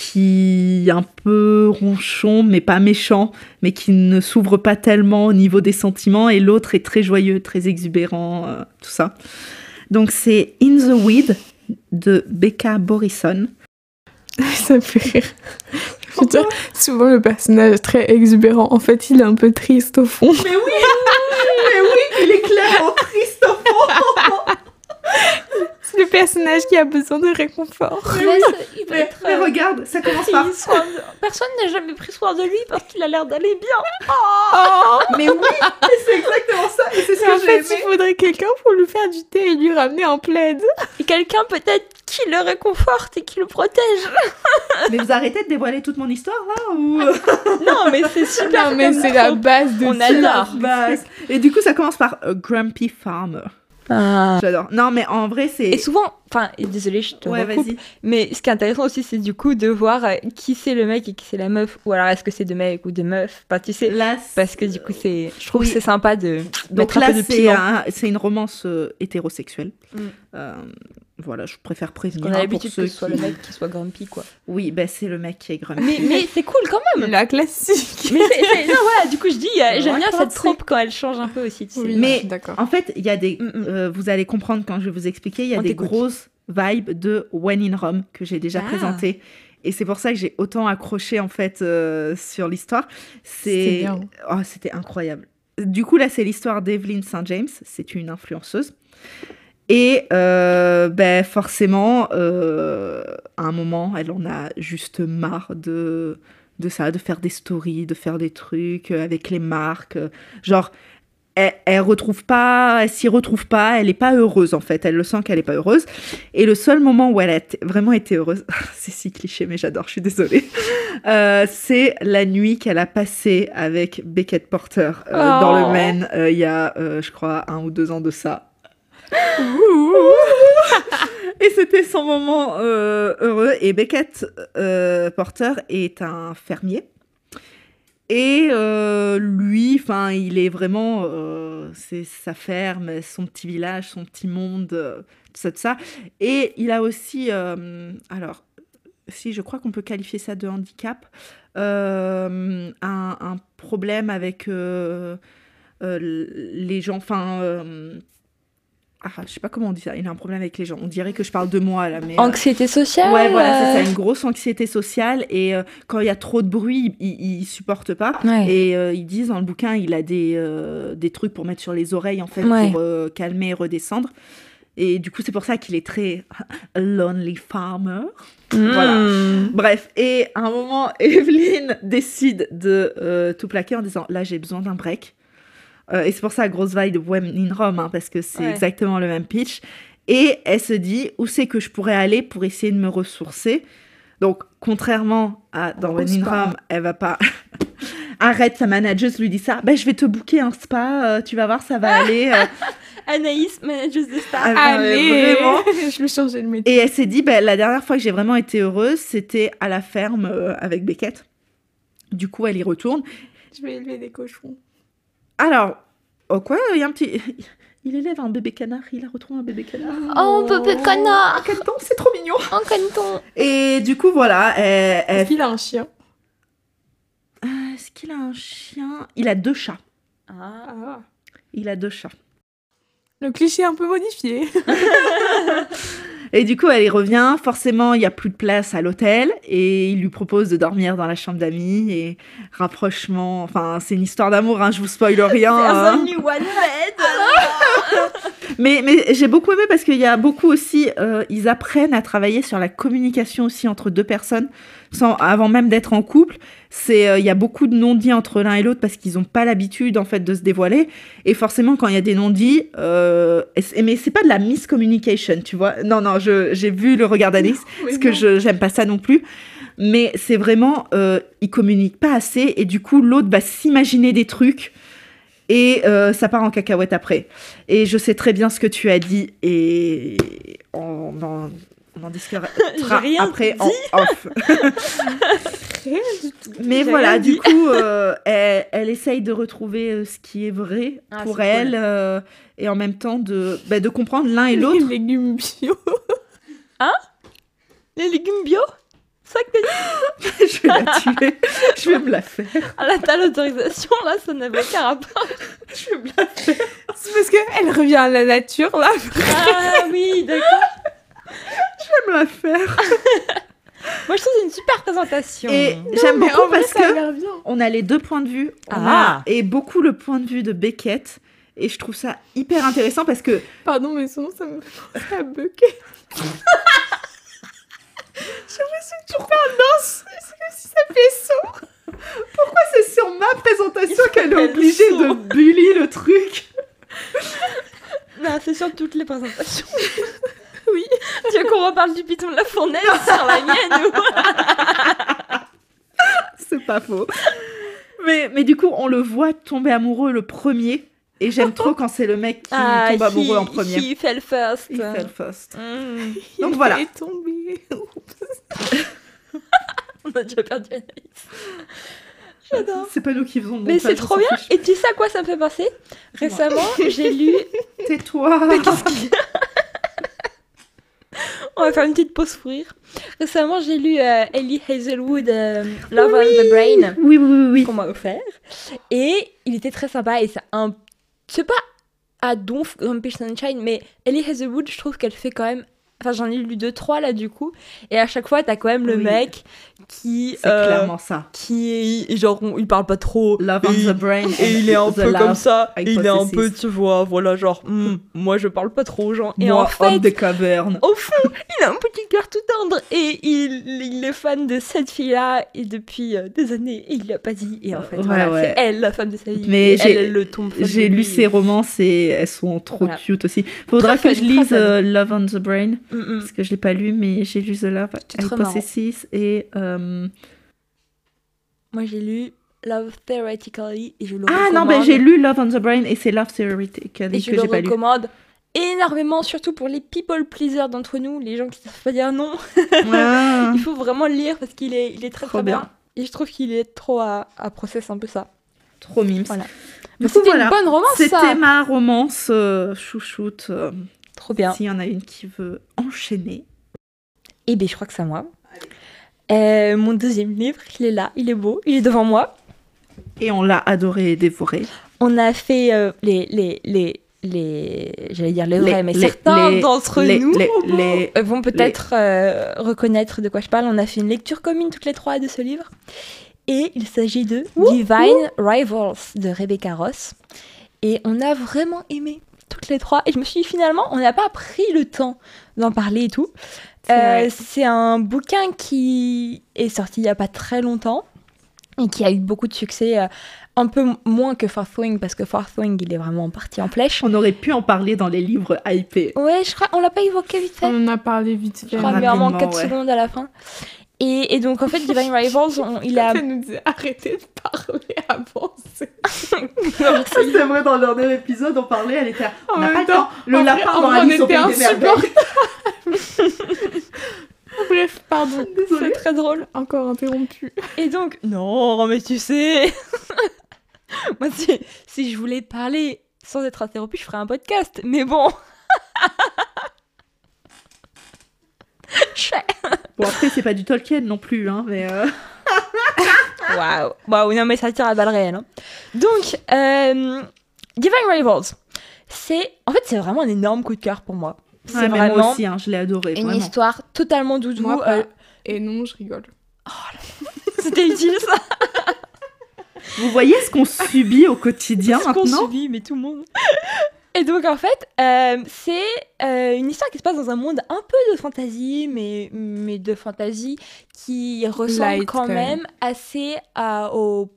qui est un peu ronchon, mais pas méchant, mais qui ne s'ouvre pas tellement au niveau des sentiments, et l'autre est très joyeux, très exubérant, euh, tout ça. Donc c'est In the Weed de Becca Borison. [laughs] Ça me fait rire. Je veux dire, souvent le personnage très exubérant. En fait, il est un peu triste au fond. Mais oui, mais oui, il est clairement triste au fond. [laughs] C'est le personnage qui a besoin de réconfort. il Mais, mais regarde, ça commence par. Personne n'a jamais pris soin de lui parce qu'il a l'air d'aller bien. [laughs] Mais oui, c'est exactement ça, et c'est ce en que j'ai fait, aimé. il faudrait quelqu'un pour lui faire du thé et lui ramener un plaid. Et quelqu'un peut-être qui le réconforte et qui le protège. Mais vous arrêtez de dévoiler toute mon histoire là ou Non, mais c'est super. Non, mais c'est la base de On adore. base. Et du coup, ça commence par euh, Grumpy Farmer. Ah. J'adore. Non, mais en vrai, c'est. Et souvent, enfin, désolé, je te Ouais, recoupe, vas-y. mais ce qui est intéressant aussi, c'est du coup de voir euh, qui c'est le mec et qui c'est la meuf, ou alors est-ce que c'est deux mecs ou deux meufs, enfin, tu sais, Là, parce que du coup, c'est, je trouve Oui. que c'est sympa de Donc mettre un là, peu de c'est un- c'est une romance euh, hétérosexuelle. Mm. Euh, voilà, je préfère prévenir. On a hein, pour l'habitude ceux que ce soit qui- le mec qui soit grumpy, quoi. Oui, ben c'est le mec qui est grumpy. Mais, mais c'est cool quand même. La classique. Mais c'est, c'est- non, voilà, du coup, je dis, euh, j'aime bien cette trompe quand elle change un peu aussi, tu sais. Oui, Mais- d'accord. En fait, il y a des. Mm, mm. euh, vous allez comprendre quand je vais vous expliquer. Il y a On des t'écoute. grosses vibes de When in Rome que j'ai déjà Ah. présenté. Et c'est pour ça que j'ai autant accroché en fait euh, sur l'histoire. C'est bien. oh, c'était incroyable. Du coup là, c'est l'histoire d'Evelyn St James. C'est une influenceuse. Et euh, ben forcément, euh, à un moment, elle en a juste marre de de ça, de faire des stories, de faire des trucs euh, avec les marques. Genre, elle, elle retrouve pas, elle s'y retrouve pas, elle est pas heureuse en fait. Elle le sent qu'elle est pas heureuse. Et le seul moment où elle a vraiment été heureuse, [laughs] c'est si cliché, mais j'adore, je suis désolée. euh, c'est la nuit qu'elle a passée avec Beckett Porter euh, dans Oh. le Maine euh, il y a, je crois, un ou deux ans de ça. Et c'était son moment euh, heureux. Et Beckett euh, Porter est un fermier. Et euh, lui, enfin, il est vraiment, c'est sa ferme, son petit village, son petit monde, tout ça, tout ça. Et il a aussi, alors, si je crois qu'on peut qualifier ça de handicap, un, un problème avec les gens, enfin, ah, je sais pas comment on dit ça. Il a un problème avec les gens. On dirait que je parle de moi là, mais. euh, Anxiété sociale Ouais, voilà, c'est ça, une grosse anxiété sociale. Et euh, quand il y a trop de bruit, il, il, supporte pas. Ouais. Et euh, ils disent dans le bouquin, il a des, euh, des trucs pour mettre sur les oreilles, en fait, Ouais. pour calmer et redescendre. Et du coup, c'est pour ça qu'il est très [laughs] lonely farmer. Voilà. Mm. Bref, et à un moment, [laughs] Evelyne décide de tout plaquer en disant Là, j'ai besoin d'un break. Euh, et c'est pour ça, grosse vibe de Women in Rome, hein, parce que c'est Ouais. exactement le même pitch. Et elle se dit Où c'est que je pourrais aller pour essayer de me ressourcer? Donc, contrairement à dans Women in spa. Rome, elle va pas. [laughs] Arrête, sa manager lui dit ça. Ben, je vais te booker un spa, euh, tu vas voir, ça va [laughs] aller. euh. Anaïs, manager de star. Ah, Allez vraiment. [laughs] Je vais changer le métier. Et elle s'est dit, ben, la dernière fois que j'ai vraiment été heureuse, c'était à la ferme avec Beckett. Du coup, elle y retourne. Je vais élever des cochons. Alors, oh quoi, il y a un petit... [laughs] Il élève un bébé canard, il a retrouvé un bébé canard. Oh, bébé canard Ah, canton, c'est trop mignon [laughs] En canton Et du coup, voilà, elle... elle- Est-ce qu'il a un chien? Euh, Est-ce qu'il a un chien? Il a deux chats. ah. Ah. Il a deux chats. Le cliché un peu modifié. [laughs] Et du coup, elle y revient. Forcément, il n'y a plus de place à l'hôtel. Et il lui propose de dormir dans la chambre d'amis. Et rapprochement. Enfin, c'est une histoire d'amour, hein, je vous spoil [laughs] rien. There's hein. only one bed Mais, mais j'ai beaucoup aimé parce qu'il y a beaucoup aussi, euh, ils apprennent à travailler sur la communication aussi entre deux personnes, sans, avant même d'être en couple. C'est, euh, il y a beaucoup de non-dits entre l'un et l'autre parce qu'ils n'ont pas l'habitude en fait de se dévoiler. Et forcément, quand il y a des non-dits, euh, mais c'est pas de la miscommunication, tu vois. Non, non, je, j'ai vu le regard d'Alice [laughs] parce que je j'aime pas ça non plus. Mais c'est vraiment, euh, ils communiquent pas assez et du coup l'autre va s'imaginer des trucs et euh, ça part en cacahuète après. Et je sais très bien ce que tu as dit et on en, on en discutera [laughs] rien après dit. en off. [laughs] Rien du tout. Mais voilà, rien du dit. coup, euh, elle, elle essaye de retrouver euh, ce qui est vrai Ah, pour elle cool. euh, et en même temps de, bah, de comprendre l'un et l'autre. Les légumes bio. Les légumes bio? [laughs] Je vais la tuer, je vais me la faire. Ah là, t'as l'autorisation, là, ça n'avait aucun rapport. Je vais me la faire. C'est parce qu'elle revient à la nature, là. Ah oui, d'accord. Je vais me la faire. Moi, je trouve que c'est une super présentation. Et j'aime beaucoup vrai, parce que on a les deux points de vue. Ah. a, et beaucoup le point de vue de Beckett. Et je trouve ça hyper intéressant parce que Pardon, mais son nom, ça me fait penser à Bucket. Je me suis toujours pas danse. Si ça fait son. pourquoi c'est sur ma présentation qu'elle est obligée de bully le truc? Non, c'est sur toutes les présentations. [laughs] Oui. Tu veux qu'on reparle du piton de la fournaise [laughs] sur la mienne ou... C'est pas faux. Mais, mais du coup, on le voit tomber amoureux le premier. Et j'aime trop quand c'est le mec qui tombe amoureux en premier. Ah, He fell first. Il fait le first. Mm. Donc Il voilà. est tombé. [laughs] On a déjà perdu Anaïs. J'adore. C'est pas nous qui faisons le Mais c'est trop bien. fiche. Et tu sais à quoi ça me fait penser? Récemment, j'ai lu. [laughs] Tais-toi. [laughs] On va faire une petite pause pour rire. Récemment, j'ai lu euh, Ellie Hazelwood euh, Love on the Brain Oui, oui, oui, oui. qu'on m'a offert. Et il était très sympa. Et c'est un. C'est pas à donf comme Peach Sunshine, mais Ellie Hazelwood, je trouve qu'elle fait quand même. Enfin, j'en ai lu deux, trois là du coup. Et à chaque fois, t'as quand même le Oui. mec qui. C'est euh, clairement ça. Qui est. Genre, on- il parle pas trop. Love on et- the brain. Et il est un peu comme ça, et il est un peu, tu vois, voilà, genre, Hmm, moi je parle pas trop aux gens. Et Moi, en fait, homme des cavernes. au fond, il a un petit cœur tout tendre, et il, il est fan de cette fille-là, et depuis euh, des années, il l'a pas dit, et en fait, Ouais, voilà, ouais. c'est elle la femme de sa vie. Mais et j'ai- elle, elle le tombe. J'ai de lu ses romances et elles sont trop Voilà. cute aussi. Faudra Très que je lise euh, Love on the Brain Mm, mm. parce que je l'ai pas lu, mais j'ai lu The Love. Possessis et euh, Moi j'ai lu Love Theoretically, et je le ah non, recommande. ben j'ai lu Love on the Brain et c'est Love Theoretically Et je que le j'ai pas lu. recommande énormément, surtout pour les people pleasers d'entre nous, les gens qui savent pas dire non. Ah, [laughs] Il faut vraiment le lire parce qu'il est, il est très Trop très bien. bien. Et je trouve qu'il est trop à, à process un peu ça. Trop mimes. Voilà. C'était voilà. une bonne romance, C'était ma romance euh, chouchoute. euh, Trop bien. S'il y en a une qui veut enchaîner. Et bien, je crois que c'est à moi. Euh, mon deuxième livre, il est là, il est beau, il est devant moi. Et on l'a adoré et dévoré. On a fait euh, les, les, les, les, j'allais dire les vrais, mais les- certains d'entre nous [laughs] vont peut-être euh, reconnaître de quoi je parle. On a fait une lecture commune toutes les trois de ce livre. Et il s'agit de Divine Rivals de Rebecca Ross. Et on a vraiment aimé toutes les trois. Et je me suis dit finalement, on n'a pas pris le temps d'en parler et tout. C'est Euh, un bouquin qui est sorti il n'y a pas très longtemps et qui a eu beaucoup de succès. euh, un peu moins que Fourth Wing parce que Fourth Wing il est vraiment parti en flèche. On aurait pu en parler dans les livres hypés. Ouais, je crois, on l'a pas évoqué vite fait. On en a parlé vite fait. Je crois, mais vraiment rapidement, 4 ouais. secondes à la fin. Et, et donc, en fait, Divine Rivals, on- il a. [laughs] Elle nous disait arrêtez de parler avant. c'est- [laughs] C'est vrai, dans le dernier épisode, on parlait, elle était. En On n'a même pas le temps, temps. Le en vrai- lapin en dans vrai, on était merveilles. [laughs] Bref, pardon. C'est très drôle. Encore interrompu. Et donc, non, mais tu sais. Moi, si, si je voulais parler sans être interrompu, je ferais un podcast. Mais bon. Je fais- Bon, après, c'est pas du Tolkien non plus, hein, mais. euh, [laughs] Waouh. Waouh, non, mais ça tire à balles réelles. hein. Donc, euh, Divine Rivals, c'est. En fait, c'est vraiment un énorme coup de cœur pour moi. C'est ouais, vraiment moi aussi, hein, je l'ai adoré. une vraiment. histoire totalement doudou. Moi, euh, Et non, je rigole. [laughs] C'était utile ça. Vous voyez ce qu'on subit au quotidien ce qu'on maintenant subit, mais tout le monde. Et donc en fait, euh, c'est euh, une histoire qui se passe dans un monde un peu de fantasy, mais, mais de fantasy qui ressemble Light, quand quand même, même. assez à, aux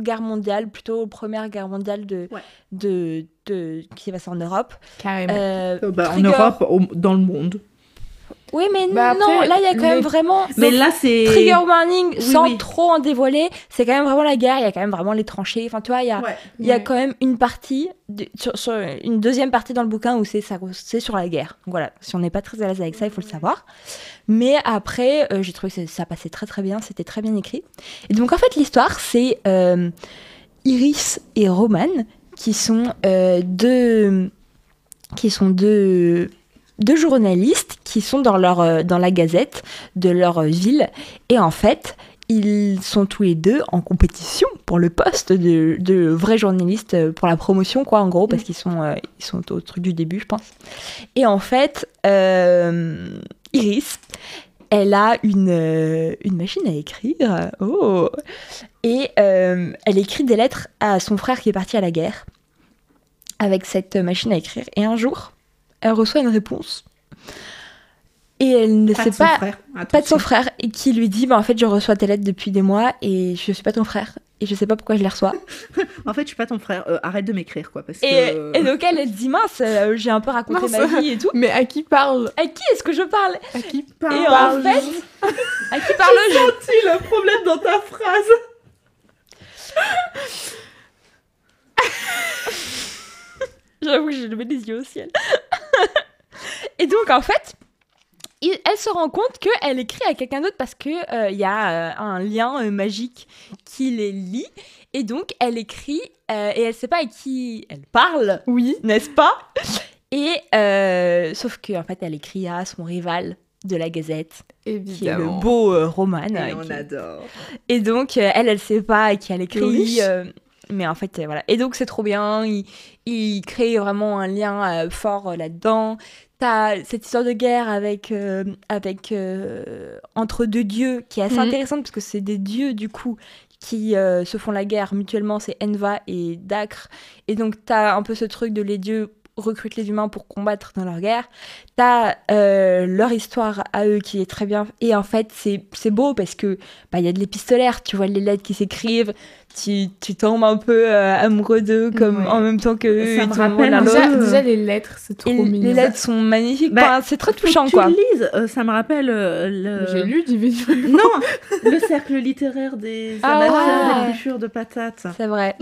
guerres mondiales, plutôt aux premières guerres mondiales de, Ouais. de, de, qui se passe en Europe. Carrément. Euh, bah, En. Europe, au- dans le monde. Oui, mais Bah, non, là il y a quand même vraiment... Mais donc, là, c'est. Trigger warning, Oui, sans oui. trop en dévoiler, c'est quand même vraiment la guerre, il y a quand même vraiment les tranchées, enfin tu vois, il y a... Ouais. Il y a Ouais. quand même une partie, de- sur, sur une deuxième partie dans le bouquin où c'est sur la guerre. Donc voilà, si on n'est pas très à l'aise avec ça, il faut le savoir. Mais après, euh, j'ai trouvé que ça- ça passait très très bien, c'était très bien écrit. Et donc en fait, l'histoire, c'est euh, Iris et Roman qui sont euh, deux, qui sont deux, deux journalistes qui sont dans leur euh, dans la gazette de leur euh, ville. Et en fait, ils sont tous les deux en compétition pour le poste de, de vrai journaliste euh, pour la promotion, quoi, en gros, parce qu'ils sont, euh, ils sont au truc du début, je pense. Et en fait, euh, Iris, elle a une, euh, une machine à écrire. Oh Et elle écrit des lettres à son frère qui est parti à la guerre avec cette machine à écrire. Et un jour, elle reçoit une réponse. Et elle ne Pas sait de son pas frère. pas de son frère et qui lui dit bah en fait je reçois tes lettres depuis des mois et je suis pas ton frère et je sais pas pourquoi je les reçois [laughs] En fait, je suis pas ton frère. Euh, arrête de m'écrire, quoi. Parce et, que. et donc elle elle dit mince euh, j'ai un peu raconté Mince. ma vie et tout Mais à qui parle? À qui est-ce que je parle? À qui Parle. et en fait [laughs] à qui parle je senti le problème dans ta phrase. [laughs] j'avoue que j'ai levé les yeux au ciel [laughs] et donc en fait il- elle se rend compte qu'elle écrit à quelqu'un d'autre parce qu'il il y a euh, un lien euh, magique qui les lie. Et donc, elle écrit euh, et elle sait pas à qui elle parle. Oui. n'est-ce pas? Et euh, sauf que en fait, elle écrit à son rival de la Gazette, qui est le beau euh, Roman. Et euh, on qui- adore. Et donc, euh, elle, elle sait pas à qui elle écrit. Mais en fait, euh, voilà. Et donc, c'est trop bien. Il, il crée vraiment un lien euh, fort euh, là-dedans. T'as cette histoire de guerre avec, euh, avec euh, entre deux dieux qui est assez Mhm. intéressante parce que c'est des dieux du coup qui se font la guerre mutuellement. C'est Enva et Dacre. Et donc, t'as un peu ce truc de les dieux recrutent les humains pour combattre dans leur guerre. T'as euh, leur histoire à eux qui est très bien. Et en fait, c'est c'est beau parce que bah, il y a de l'épistolaire, tu vois les lettres qui s'écrivent, tu, tu tombes un peu euh, amoureux d'eux comme Ouais. en même temps que eux, Ça me rappelle. Déjà, déjà, les lettres, c'est trop Et mignon. les lettres sont magnifiques, Bah, Enfin, c'est très Faut que touchant tu quoi. lises. Euh, ça me rappelle euh, le. J'ai lu Divine Rivals. Non, le cercle littéraire des Ah amateurs ouais. d'épluchures de patates. C'est vrai.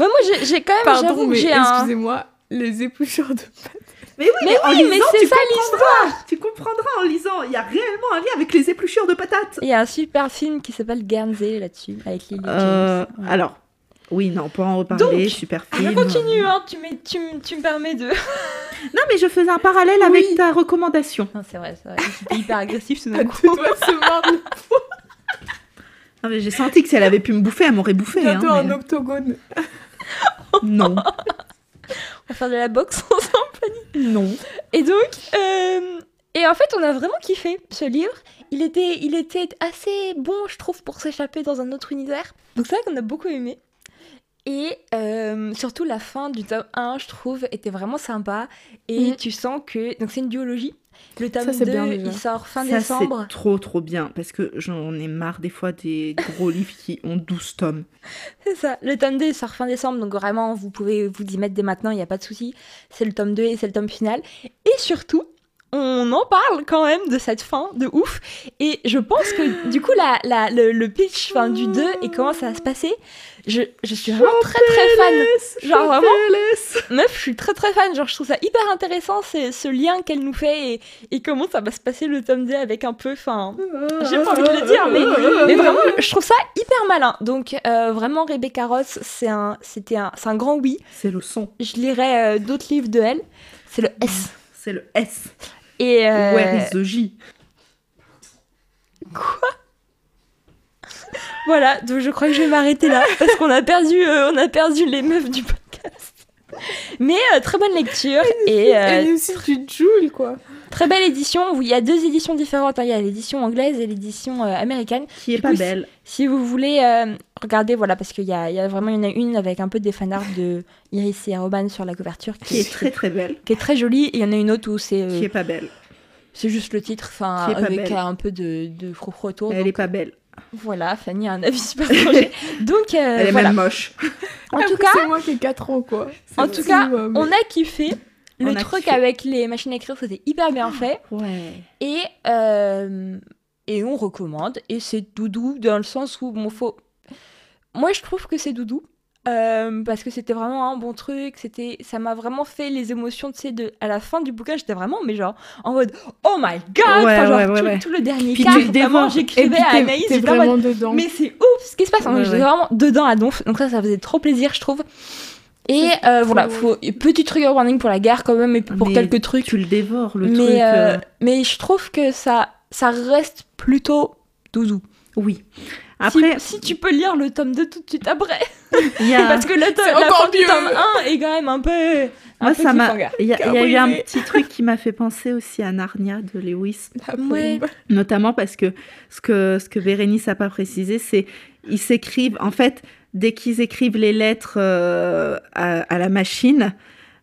Ouais, moi j'ai- quand même, Pardon, j'avoue que mais j'ai un. excusez-moi, les épluchures de pâtes. Mais oui, Mais en oui, mais lisant, c'est tu ça comprendras. Tu comprendras en lisant. Il y a réellement un lien avec les épluchures de patates. Il y a un super film qui s'appelle Guernsey là-dessus, avec Lily Euh, James. Ouais. alors, oui, non, on peut en reparler. Donc, super Je film. continue, hein, tu, me- tu, me- tu me permets de... [laughs] Non, mais je faisais un parallèle avec ta recommandation. Non, c'est vrai, c'est vrai. J'étais hyper agressif d'un deux coup. Non, mais j'ai senti que si elle avait pu me bouffer, elle m'aurait bouffé. hein, Bientôt un mais- octogone. Non, [laughs] Va faire de la boxe [laughs] ensemble. non. Et donc, euh, et en fait, on a vraiment kiffé ce livre. Il était, il était assez bon, je trouve, pour s'échapper dans un autre univers. Donc c'est vrai qu'on a beaucoup aimé. Et euh, surtout la fin du tome 1, je trouve, était vraiment sympa. Et Mhm. tu sens que... Donc c'est une duologie. Le tome Ça, c'est 2, bien, il sort fin Ça, décembre. c'est trop, trop bien. Parce que j'en ai marre des fois des gros [laughs] livres qui ont 12 tomes. C'est ça. Le tome 2 il sort fin décembre, donc vraiment, vous pouvez vous y mettre dès maintenant, il n'y a pas de souci. C'est le tome 2 et c'est le tome final. Et surtout, on en parle quand même de cette fin de ouf. Et je pense que du coup, la, la- le, le pitch fin, du 2 et comment ça va se passer, je, je suis vraiment très très fan. Genre, vraiment Meuf, je suis très très fan. Genre, je trouve ça hyper intéressant, ce lien qu'elle nous fait et, et comment ça va se passer le tome 2 avec un peu. Enfin, j'ai pas envie de le dire, mais, mais vraiment, je trouve ça hyper malin. Donc, euh, vraiment, Rebecca Ross, c'est un, c'était un, c'est un grand oui. C'est le son. Je lirai euh, d'autres livres de elle. C'est le S. C'est le S. Et euh, Where is the J? Voilà, donc je crois que je vais m'arrêter là parce qu'on a perdu, euh, on a perdu les meufs du podcast. Mais euh, très bonne lecture et euh, aussi du Joule, quoi. très belle édition. Il y a deux éditions différentes. hein. Il y a l'édition anglaise et l'édition euh, américaine. Qui est Du pas coup, belle. Si vous voulez euh, regarder, voilà, parce qu'il y y a vraiment a une avec un peu des fanarts de Iris et Roman sur la couverture qui, Qui est très, très belle. qui est très jolie. Et il y en a une autre où c'est euh, Qui est pas belle. c'est juste le titre, enfin avec belle. euh, un peu de, de autour. Elle donc, est pas belle. Voilà, Fanny a un avis super tranché. [laughs] donc euh, Elle est voilà. même moche. En tout Après, cas, C'est moi qui ai 4 ans, quoi. en tout cas, on a kiffé. Le On truc kiffé. avec les machines à écrire, c'était hyper bien fait. Ouais. Et, euh, et on recommande. Et c'est doudou dans le sens où, bon, faut. Moi, je trouve que c'est doudou. Euh, parce que c'était vraiment un bon truc, c'était, ça m'a vraiment fait les émotions, tu sais, de, à la fin du bouquin, j'étais vraiment, mais genre, en mode, oh my god, Ouais, genre, ouais, tout, ouais. tout le dernier Puis quart, vraiment, j'écrivais à Anaïs, j'étais mode, vraiment dedans. mais c'est ouf ce qui se passe, Ouais, j'étais vraiment dedans à donf, donc ça, ça faisait trop plaisir, je trouve. Et euh, voilà, faut, petit trigger warning pour la guerre quand même, et pour Mais quelques trucs. Tu le dévores, le mais, truc. euh, mais je trouve que ça, ça reste plutôt doudou. Oui. Après, si, si tu peux lire le tome 2 tout de suite après. [laughs] Parce que le tome, C'est la encore fin du mieux. tome 1 est quand même un peu. un Moi, peu ça m'a. Il y, a- il y a eu un petit truc qui m'a fait penser aussi à Narnia de Lewis. [laughs] Ouais. Notamment parce que ce que, ce que Bérénice n'a pas précisé, c'est ils s'écrivent, en fait, dès qu'ils écrivent les lettres euh, à, à la machine,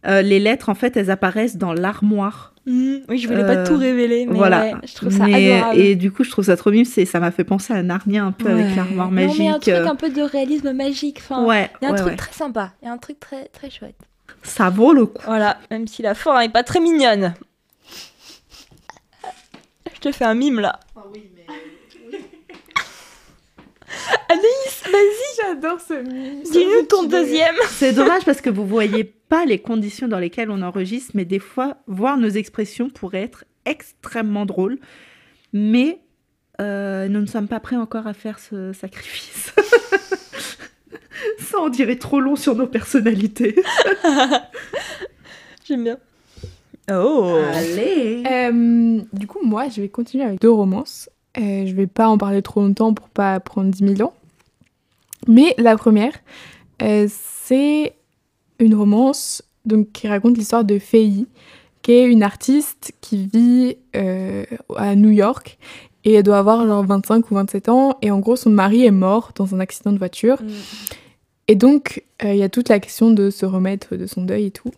euh, les lettres, en fait, elles apparaissent dans l'armoire. Mhm. oui, je voulais pas Euh, tout révéler, mais voilà. ouais, je trouve ça Mais- adorable. et du coup, je trouve ça trop c'est- Ça m'a fait penser à Narnia un peu avec Ouais. l'armoire Non, mais magique. il y a un truc euh, un peu de réalisme magique. Enfin, ouais, il y a un ouais, truc ouais. très sympa. Il y a un truc très, très chouette. Ça vaut le coup. Voilà, même si la fin est pas très mignonne. Je te fais un mime là. [laughs] Anaïs, vas-y, J'adore ce mime. dis-nous ton deuxième. C'est dommage parce que vous voyez pas les conditions dans lesquelles on enregistre, mais des fois, voir nos expressions pourrait être extrêmement drôle. Mais euh, nous ne sommes pas prêts encore à faire ce sacrifice. [laughs] Ça en dirait trop long sur nos personnalités. [laughs] J'aime bien. Oh. Allez Euh, du coup, moi, je vais continuer avec deux romances. Euh, je vais pas en parler trop longtemps pour pas prendre 10 000 ans. Mais la première, euh, c'est une romance donc, qui raconte l'histoire de Faye, qui est une artiste qui vit euh, à New York et elle doit avoir genre 25 ou 27 ans. Et en gros, son mari est mort dans un accident de voiture. Mm. Et donc, euh, il y a toute la question de se remettre de son deuil et tout.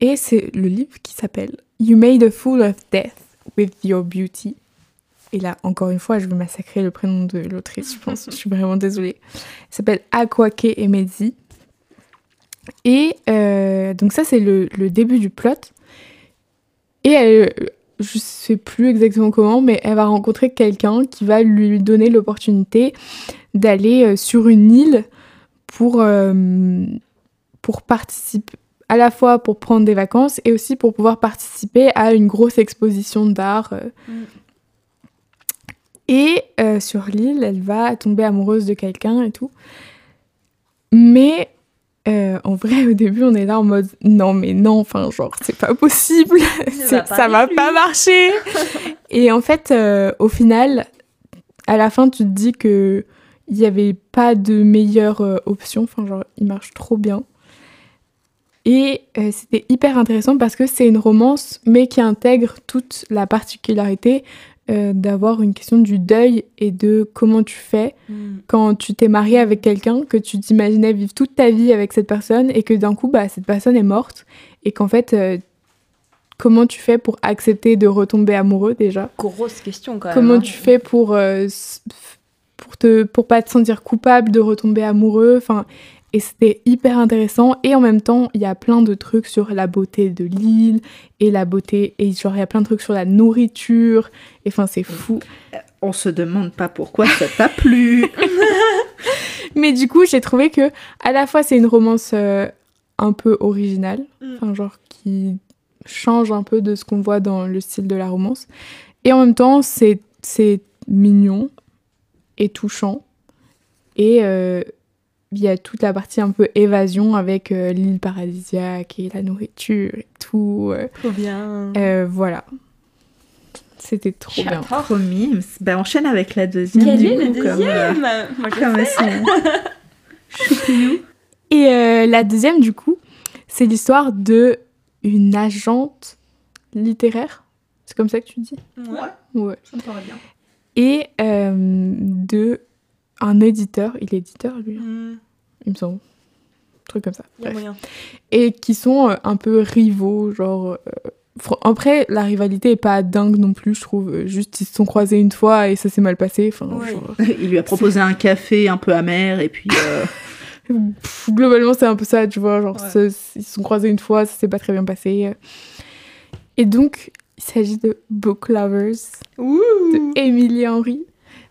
Et c'est le livre qui s'appelle You Made a Fool of Death with Your Beauty. Et là, encore une fois, je vais massacrer le prénom de l'autrice, je pense. [laughs] je suis vraiment désolée. Elle s'appelle Akwake Emezi. Et euh, donc ça, c'est le, le début du plot. Et elle, je sais plus exactement comment, mais elle va rencontrer quelqu'un qui va lui donner l'opportunité d'aller euh, sur une île pour, euh, pour participer à la fois pour prendre des vacances et aussi pour pouvoir participer à une grosse exposition d'art. Mm. Et euh, sur l'île, elle va tomber amoureuse de quelqu'un et tout. Mais euh, en vrai, au début, on est là en mode non, mais non, enfin, genre, c'est pas possible, [laughs] C'est- va pas ça va pas marcher. [laughs] et en fait, euh, au final, à la fin, tu te dis que il n'y avait pas de meilleure euh, option. Enfin, genre, il marche trop bien. Et c'était hyper intéressant parce que c'est une romance, mais qui intègre toute la particularité euh, d'avoir une question du deuil et de comment tu fais Mm. quand tu t'es marié avec quelqu'un, que tu t'imaginais vivre toute ta vie avec cette personne et que d'un coup, bah, cette personne est morte. Et qu'en fait, euh, comment tu fais pour accepter de retomber amoureux déjà? Grosse question quand même. Comment hein. tu fais pour, euh, pour, te, pour pas te sentir coupable de retomber amoureux? Enfin, Et c'était hyper intéressant. Et en même temps, il y a plein de trucs sur la beauté de l'île et la beauté. Et genre, il y a plein de trucs sur la nourriture. Et enfin, c'est fou. On se demande pas pourquoi ça t'a plu. [laughs] Mais du coup, j'ai trouvé que à la fois, c'est une romance euh, un peu originale. Mm. Enfin, genre, qui change un peu de ce qu'on voit dans le style de la romance. Et en même temps, c'est c'est mignon et touchant. Et euh, il y a toute la partie un peu évasion avec euh, l'île paradisiaque et la nourriture et tout. euh, Trop bien. euh, voilà. C'était trop bien. J'adore. Promis. Ben, enchaîne avec la deuxième. Quelle du est la coup, comme, euh, deuxième? Moi je comme sais. [laughs] Et euh, la deuxième, du coup, c'est l'histoire de une agente littéraire. C'est comme ça que tu dis? Ouais. Ouais. ça me paraît bien. Et euh, de un éditeur. Il est éditeur, lui, hein, Mm. il me semble. Un truc comme ça. Y a Bref. moyen. Et qui sont euh, un peu rivaux, genre... euh, Après, la rivalité est pas dingue non plus, je trouve. Euh, Juste, ils se sont croisés une fois et ça s'est mal passé. Enfin, Ouais. genre, [laughs] Il lui a proposé un café un peu amer et puis euh, [laughs] Pff, globalement, c'est un peu ça, tu vois. Genre, Ouais. ça- ils se sont croisés une fois, ça s'est pas très bien passé. Et donc, il s'agit de Book Lovers Ouh. de Emily Henry.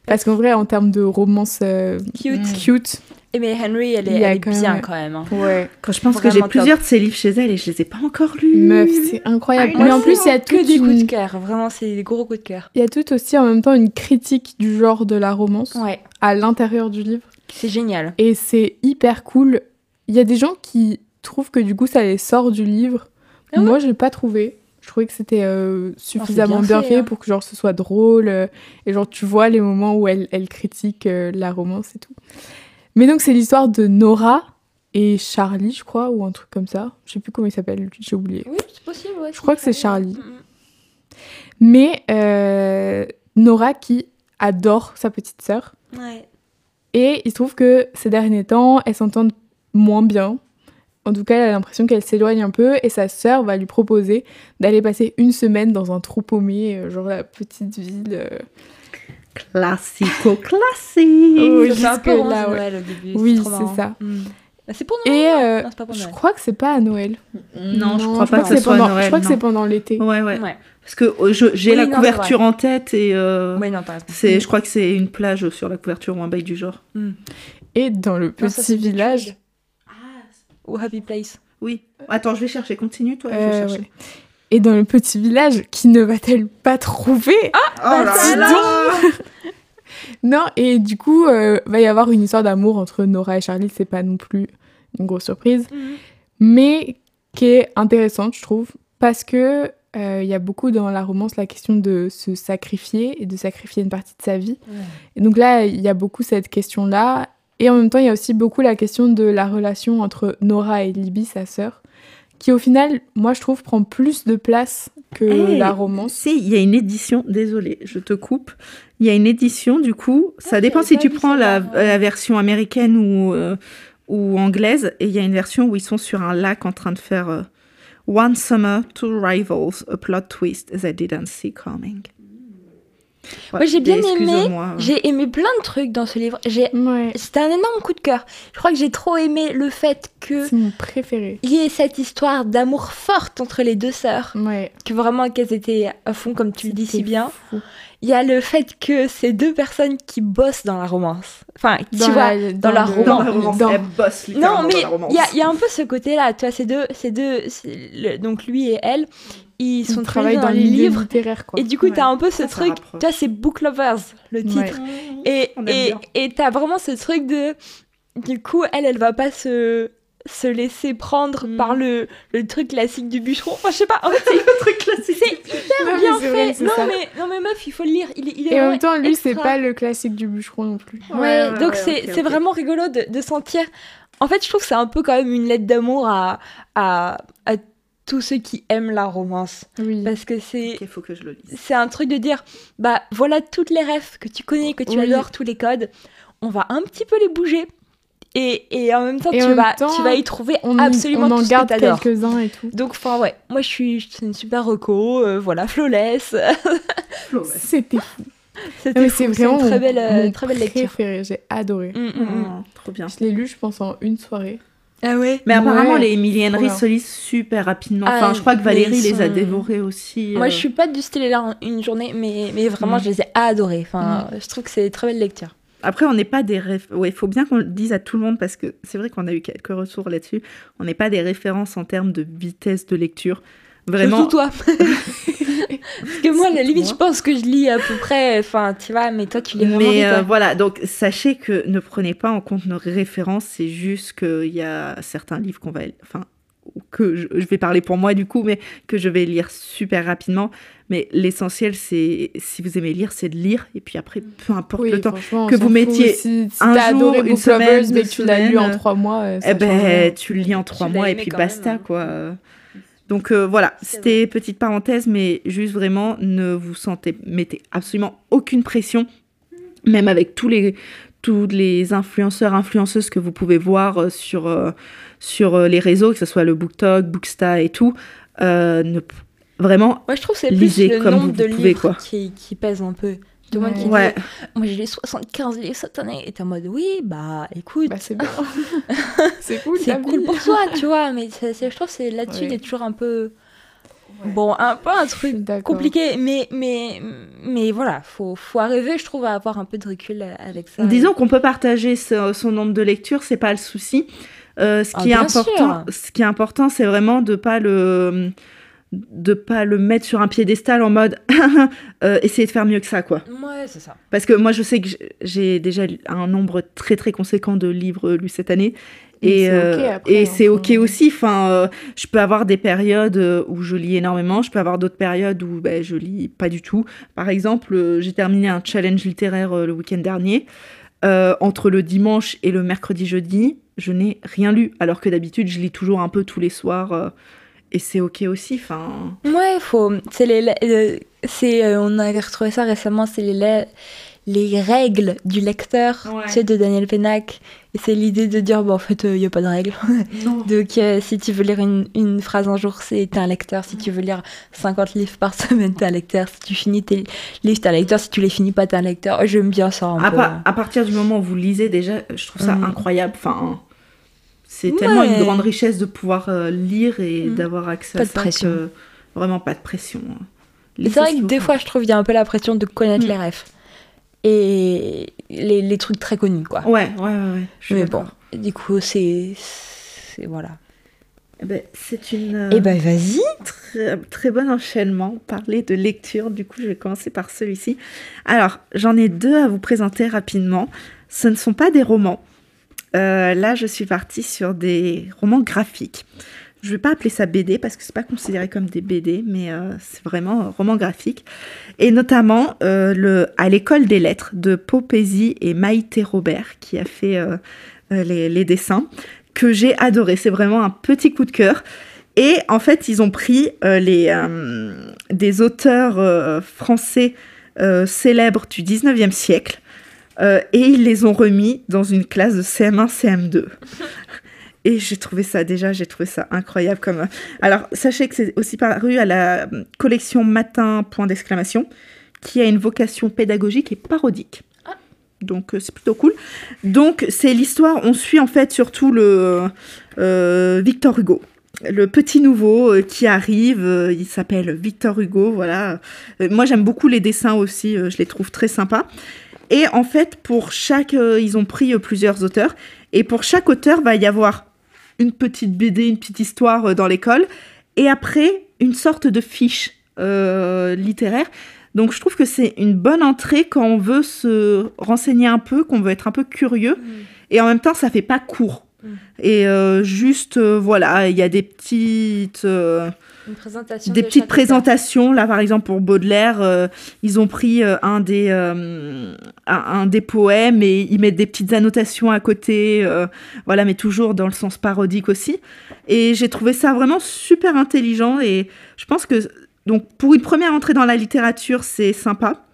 Parce qu'en vrai, en termes de romance euh, Cute. Cute, Et mais Henry, elle est, elle quand bien quand même. hein. ouais, quand je pense que j'ai plusieurs de ses livres chez elle et je les ai pas encore lus. meuf, c'est incroyable. Ah, Mais en plus, il y a que des coups de cœur. Vraiment, c'est des gros coups de cœur. il y a tout aussi en même temps une critique du genre de la romance Ouais. à l'intérieur du livre. C'est génial. Et c'est hyper cool. Il y a des gens qui trouvent que du coup, ça les sort du livre. Ah ouais Moi, je l'ai pas trouvé. Je trouvais que c'était euh, suffisamment bien bien, fait, hein. pour que genre ce soit drôle euh, et genre tu vois les moments où elle, elle critique euh, la romance et tout. Mais donc c'est l'histoire de Nora et Charlie, je crois, ou un truc comme ça. Je sais plus comment il s'appelle, j'ai oublié. Oui, c'est possible. Ouais, Je crois que c'est Charlie. Mm, mm. Mais Nora qui adore sa petite sœur Ouais. et il se trouve que ces derniers temps, elles s'entendent moins bien. En tout cas, elle a l'impression qu'elle s'éloigne un peu et sa sœur va lui proposer d'aller passer une semaine dans un trou paumé, euh, genre la petite ville. euh. Classico [laughs] classique. Oh, jusque là, ouais. Noël au début. Oui, c'est ça. Mm. Bah, C'est pour Noël. Et euh, Non, pas pour je crois que c'est pas à Noël. Non, je crois pas que c'est ce soit pendant, Noël. Je crois que c'est pendant l'été. Ouais, ouais. Ouais. Parce que euh, j'ai Oui, la non, couverture en tête et euh, non, c'est, je crois que c'est une plage sur la couverture ou un bail du genre. Et dans le Non, ça, petit village. Ou Happy Place. Oui. Attends, je vais chercher. Continue, toi. je Euh, vais chercher. ouais. Et dans le petit village, qui ne va-t-elle pas trouver? Oh là dis là [laughs] Non, et du coup, euh, va y avoir une histoire d'amour entre Nora et Charlie, c'est pas non plus une grosse surprise, mais qui est intéressante, je trouve, parce que euh, il y a beaucoup dans la romance la question de se sacrifier et de sacrifier une partie de sa vie. Et donc là, il y a beaucoup cette question-là, et en même temps, il y a aussi beaucoup la question de la relation entre Nora et Libby, sa sœur, qui au final, moi je trouve, prend plus de place que Hey, la romance. Si, il y a une édition, désolée, je te coupe. Il y a une édition, du coup, ça Ah, dépend si tu prends la, ouais. la version américaine ou, euh, ou anglaise, et il y a une version où ils sont sur un lac en train de faire euh, One Summer, Two Rivals, a plot twist they didn't see coming. Moi, j'ai bien aimé, excuse-moi. J'ai aimé plein de trucs dans ce livre. J'ai Ouais. C'était un énorme coup de cœur. Je crois que j'ai trop aimé le fait que C'est mon préféré. il y ait cette histoire d'amour forte entre les deux sœurs, Ouais. que vraiment qu'elles étaient à fond, comme tu le dis si bien. fou. Il y a le fait que c'est deux personnes qui bossent dans la romance. Enfin, tu Dans vois, la- dans la le- romance. Dans la romance, dans- Non, mais dans la romance. il y a, il y a un peu ce côté-là, tu vois, ces deux, ces deux le- donc lui et elle, ils sont travaillent travaillent dans dans les livres. littéraire, quoi. Et du coup, Ouais. t'as un peu ce Ça, truc, tu vois, c'est Book Lovers, le titre. Ouais. Et t'as vraiment ce truc de, du coup, elle, elle va pas se se laisser prendre Mm. par le, le truc classique du bûcheron. Enfin, je sais pas, en fait, c'est [laughs] le truc classique. c'est hyper Non, bien c'est vrai fait. c'est Non ça. mais, non mais meuf, il faut le lire. Il, est- il est Et en même temps, lui, c'est extra. pas le classique du bûcheron non plus. Ouais, Ouais, ouais, donc ouais, c'est c'est vraiment rigolo de, de sentir. En fait, je trouve que c'est un peu quand même une lettre d'amour à, à, à tous ceux qui aiment la romance. Oui. Parce que c'est Ok, faut que je le lise. c'est un truc de dire bah voilà toutes les rêves que tu connais, que tu Oui. adores, tous les codes. On va un petit peu les bouger. Et, et en même temps, Et tu, en vas, temps, tu vas y trouver On, y- absolument on en tout ce que garde t'adores. quelques-uns et tout. Donc, enfin, ouais, moi je suis, c'est une super reco, euh, voilà, flawless. [laughs] C'était fou. C'était c'est vraiment une très belle, euh, mon très belle lecture. J'ai adoré. Mm, mm, mm. Oh, trop bien. Je l'ai lu, je pense, en une soirée. Ah ouais? Mais apparemment, Ouais, les Emily Henry se lisent super rapidement. Ah, Enfin, je crois que Valérie les a dévorés aussi. Moi, euh. je suis pas du style là en une journée, mais, mais vraiment, Mm. je les ai adorés. Enfin, je trouve que c'est une très belle lecture. Après, on n'est pas des réf... Ouais, il faut bien qu'on le dise à tout le monde parce que c'est vrai qu'on a eu quelques retours là-dessus. On n'est pas des références en termes de vitesse de lecture. Vraiment. Surtout toi. [laughs] Parce que moi, à la limite, je pense que je lis à peu près. Enfin, tu vois, mais toi, tu lis vraiment Mais vite, euh, ouais. voilà, donc sachez que ne prenez pas en compte nos références, c'est juste qu'il y a certains livres qu'on va, enfin, que je, je vais parler pour moi du coup, mais que je vais lire super rapidement. Mais l'essentiel, c'est si vous aimez lire, c'est de lire, et puis après, peu importe Oui, le temps. que vous mettiez Si, si un jour, une semaine, Lovers, mais tu l'as lu en trois mois, euh, Eh ben, tu le lis en trois mois et puis basta, même, hein. quoi. Donc euh, voilà, C'est c'était petite parenthèse, mais juste vraiment, ne vous sentez, mettez absolument aucune pression, même avec tous les, tous les influenceurs, influenceuses que vous pouvez voir euh, sur, euh, sur euh, les réseaux, que ce soit le BookTok, Booksta et tout. euh, ne, vraiment, Moi, je trouve que c'est lisez plus le comme nombre vous de pouvez, livres quoi. qui, qui pèse un peu. Tout le monde Ouais. qui ouais. dit Moi, j'ai lu 75 livres cette année. Et t'es en mode Oui, bah écoute, Bah, c'est bien. [laughs] c'est cool, c'est cool pour toi, tu vois. [laughs] Mais c'est- c'est- je trouve que c'est là-dessus, il y a Ouais. toujours un peu. Bon, un peu un truc compliqué, mais, mais, mais voilà, faut, faut arriver, je trouve, à avoir un peu de recul avec ça. Disons qu'on peut partager ce- son nombre de lectures, c'est pas le souci. Euh, ce, Ah, qui est important, ce qui est important, c'est vraiment de pas le de pas le mettre sur un piédestal en mode [laughs] euh, essayer de faire mieux que ça quoi. Ouais, c'est ça. Parce que moi je sais que j'ai- déjà un nombre très très conséquent de livres lus cette année Et et c'est euh, ok après, et c'est ok enfin. aussi. Enfin, euh, je peux avoir des périodes euh, où je lis énormément, je peux avoir d'autres périodes où ben, je lis pas du tout. Par exemple, euh, j'ai terminé un challenge littéraire euh, le week-end dernier. Euh, entre le dimanche et le mercredi jeudi, je n'ai rien lu, alors que d'habitude je lis toujours un peu tous les soirs. euh, et c'est ok aussi. Enfin, Ouais, faut. C'est les. euh, c'est. on a retrouvé ça récemment. C'est les. le- Les règles du lecteur, Ouais. tu sais, de Daniel Pennac. C'est l'idée de dire, bon, en fait, il n'y a pas de règles. [laughs] non. Donc, euh, si tu veux lire une, une phrase un jour, c'est t'es un lecteur. Si tu veux lire 50 livres par [laughs] semaine, t'es un lecteur. Si tu finis tes livres, t'es un lecteur. Si tu les finis pas, t'es un lecteur. J'aime bien ça un À, peu. pa- à partir du moment où vous lisez déjà, je trouve ça Mm. incroyable. Enfin, c'est tellement Ouais. une grande richesse de pouvoir euh, lire et Mm. d'avoir accès Pas à de ça pression. que- vraiment pas de pression. Lisez C'est vrai que des fois, je trouve qu'il y a un peu la pression de connaître Mm. les rêves. Et les, les trucs très connus, quoi. Ouais, ouais, ouais. ouais, je suis Mais bon, du coup, c'est. c'est- Voilà. Eh ben, c'est une euh, Eh ben, vas-y. très, très bon enchaînement. Parler de lecture, du coup, je vais commencer par celui-ci. Alors, j'en ai deux à vous présenter rapidement. Ce ne sont pas des romans. Euh, là, je suis partie sur des romans graphiques. Je vais pas appeler ça BD parce que c'est pas considéré comme des BD, mais euh, c'est vraiment un roman graphique. Et notamment euh, le à l'école des lettres de Popézy et Maïté Robert qui a fait euh, les, dessins que j'ai adoré. C'est vraiment un petit coup de cœur. Et en fait, ils ont pris les, des auteurs français célèbres du 19e siècle et ils les ont remis dans une classe de CM1, CM2. Et j'ai trouvé ça déjà, j'ai trouvé ça incroyable comme. Alors sachez que c'est aussi paru à la collection Matin point d'exclamation, qui a une vocation pédagogique et parodique. Donc euh, c'est plutôt cool. Donc c'est l'histoire, on suit en fait surtout le euh, Victor Hugo. Le petit nouveau euh, qui arrive, euh, il s'appelle Victor Hugo, voilà. Moi j'aime beaucoup les dessins aussi, je les trouve très sympas. Et en fait, pour chaque, ils ont pris plusieurs auteurs, et pour chaque auteur va y avoir une petite BD, une petite histoire euh, dans l'école, et après une sorte de fiche euh, littéraire. Donc je trouve que c'est une bonne entrée quand on veut se renseigner un peu, qu'on veut être un peu curieux, et en même temps ça fait pas court. Mm. Et euh, juste, euh, voilà, il y a des petites, Une présentation. des de petites présentations. Là, par exemple, pour Baudelaire, euh, ils ont pris euh, un, des, euh, un, un des poèmes et ils mettent des petites annotations à côté. voilà, mais toujours dans le sens parodique aussi. Et j'ai trouvé ça vraiment super intelligent. Et je pense que, donc, pour une première entrée dans la littérature, c'est sympa.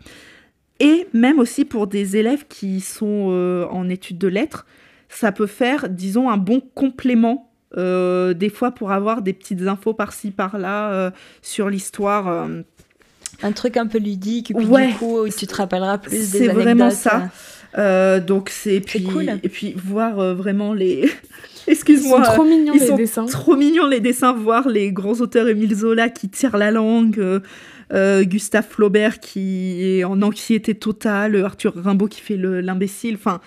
Et même aussi pour des élèves qui sont en études de lettres, ça peut faire, disons, un bon complément. Euh, des fois pour avoir des petites infos par-ci par-là euh, sur l'histoire. euh. Un truc un peu ludique, et puis Ouais. du coup, tu te rappelleras plus des C'est vraiment ça. Euh, donc c'est puis cool. et puis voir euh, vraiment les [laughs] Ils excuse-moi sont trop mignons ils les sont dessins. trop mignons les dessins voir les grands auteurs Émile Zola qui tirent la langue euh, euh, Gustave Flaubert qui est en anxiété totale Arthur Rimbaud qui fait le- l'imbécile enfin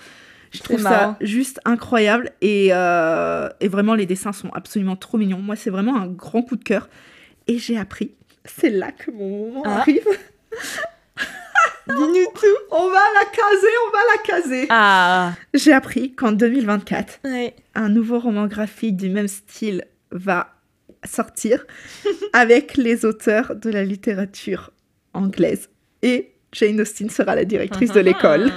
je trouve ça juste incroyable et, euh, et vraiment les dessins sont absolument trop mignons moi c'est vraiment un grand coup de cœur et j'ai appris c'est là que mon moment Ah. arrive [laughs] Dis-nous tout. on va la caser on va la caser Ah, j'ai appris qu'en 2024 ouais. un nouveau roman graphique du même style va sortir [laughs] avec les auteurs de la littérature anglaise. Et Jane Austen sera la directrice de l'école.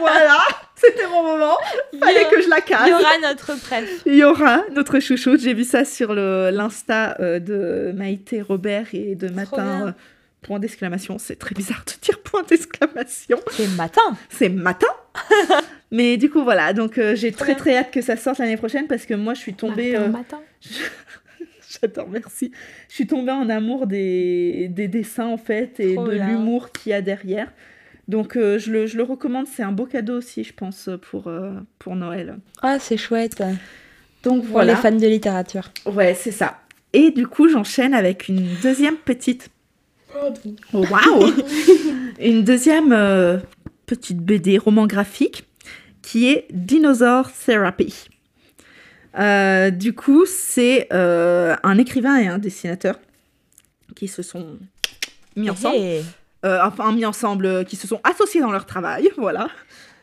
voilà, c'était mon moment. Fallait que je la Il case. y aura notre presse. Il y aura notre chouchoute. J'ai vu ça sur l'Insta euh, de Maïté Robert et de Matin. euh, point d'exclamation. C'est très bizarre de dire point d'exclamation. C'est matin. C'est matin. [laughs] Mais du coup, voilà. Donc, euh, j'ai très bien. très hâte que ça sorte l'année prochaine parce que moi, je suis tombée. Matin, matin. [laughs] J'adore, merci. Je suis tombée en amour des, des dessins en fait et Trop de l'humour qu'il y a derrière. Donc euh, je, le, je le recommande, c'est un beau cadeau aussi, je pense, pour, euh, pour Noël. Ah, c'est chouette. Donc Pour voilà. les fans de littérature. Ouais, c'est ça. Et du coup, j'enchaîne avec une deuxième petite. Oh, Waouh [laughs] Une deuxième euh, petite BD roman graphique qui est Dinosaur Therapy. Du coup, c'est un écrivain et un dessinateur qui se sont mis ensemble, Hey. Euh, enfin mis ensemble, euh, qui se sont associés dans leur travail, [laughs] voilà.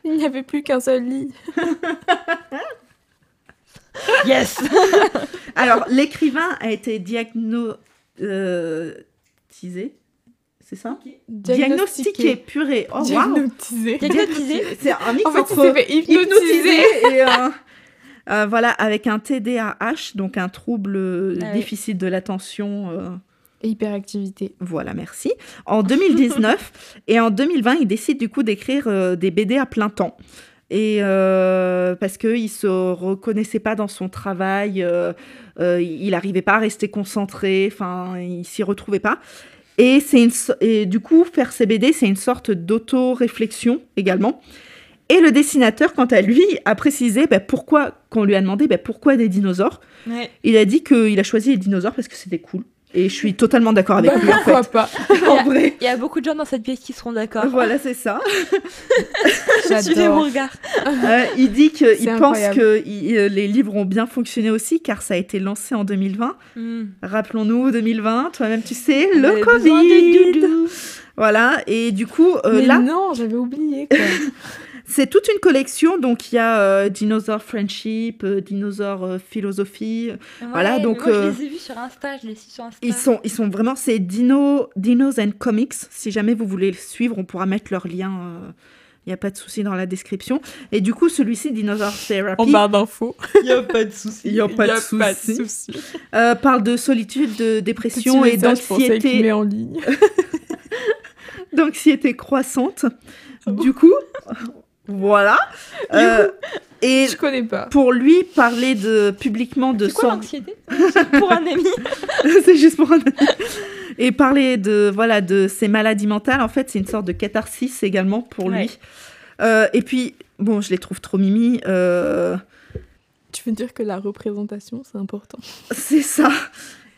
Il n'y avait plus qu'un seul lit. [laughs] Yes [laughs] Alors, l'écrivain a été diagnostisé, c'est ça? Diagnostiqué, purée. Oh, Diagnostiqué. Diagnostiqué. C'est un mix En fait, il entre s'est fait hypnotisé et un- Euh, voilà, avec un TDAH, donc un trouble euh, Ah oui. déficit de l'attention. Et hyperactivité. voilà, merci. En 2019 [laughs] et en 2020, il décide du coup d'écrire euh, des BD à plein temps. Et euh, parce qu'il se reconnaissait pas dans son travail, euh, il n'arrivait pas à rester concentré, enfin, il s'y retrouvait pas. Et, c'est une so- et du coup, faire ces BD, c'est une sorte d'auto-réflexion également. Et le dessinateur, quant à lui, a précisé bah, pourquoi, quand on lui a demandé bah, pourquoi des dinosaures, Ouais. il a dit qu'il a choisi les dinosaures parce que c'était cool. Et je suis totalement d'accord avec Bah, lui en pourquoi fait. pas [laughs] En vrai. Il y a beaucoup de gens dans cette pièce qui seront d'accord. Voilà, c'est ça. Suivez [laughs] mon J'adore. regard. [laughs] Euh, il dit qu'il pense que il- euh, les livres ont bien fonctionné aussi car ça a été lancé en 2020. Hmm. Rappelons-nous 2020, toi-même tu sais, On le Covid. Voilà, et du coup, euh, Mais là, non, j'avais oublié quoi. C'est toute une collection. Donc il y a euh, Dinosaur Friendship, euh, Dinosaur euh, Philosophie. Voilà, Ouais, donc, Moi, euh, je les ai vus sur Insta. Je les suis sur Insta. Ils sont, ils sont vraiment, c'est Dino, Dinos and Comics. Si jamais vous voulez le suivre, on pourra mettre leur lien. Il n'y a pas de souci dans la description. Et du coup, celui-ci, Dinosaur Therapy, d'infos. [laughs] Il n'y a pas de souci. il n'y a pas de souci, euh, parle de solitude, de dépression et d'anxiété, en ligne. [laughs] d'anxiété croissante. Du coup, voilà. Euh, et Je connais pas. pour lui, parler de publiquement de quoi son l'anxiété Pour un ami. [laughs] c'est juste pour un et parler de voilà de ses maladies mentales en fait c'est une sorte de catharsis également pour Ouais. lui Euh, et puis, bon, je les trouve trop mimi. euh, Tu veux dire que la représentation, c'est important c'est ça.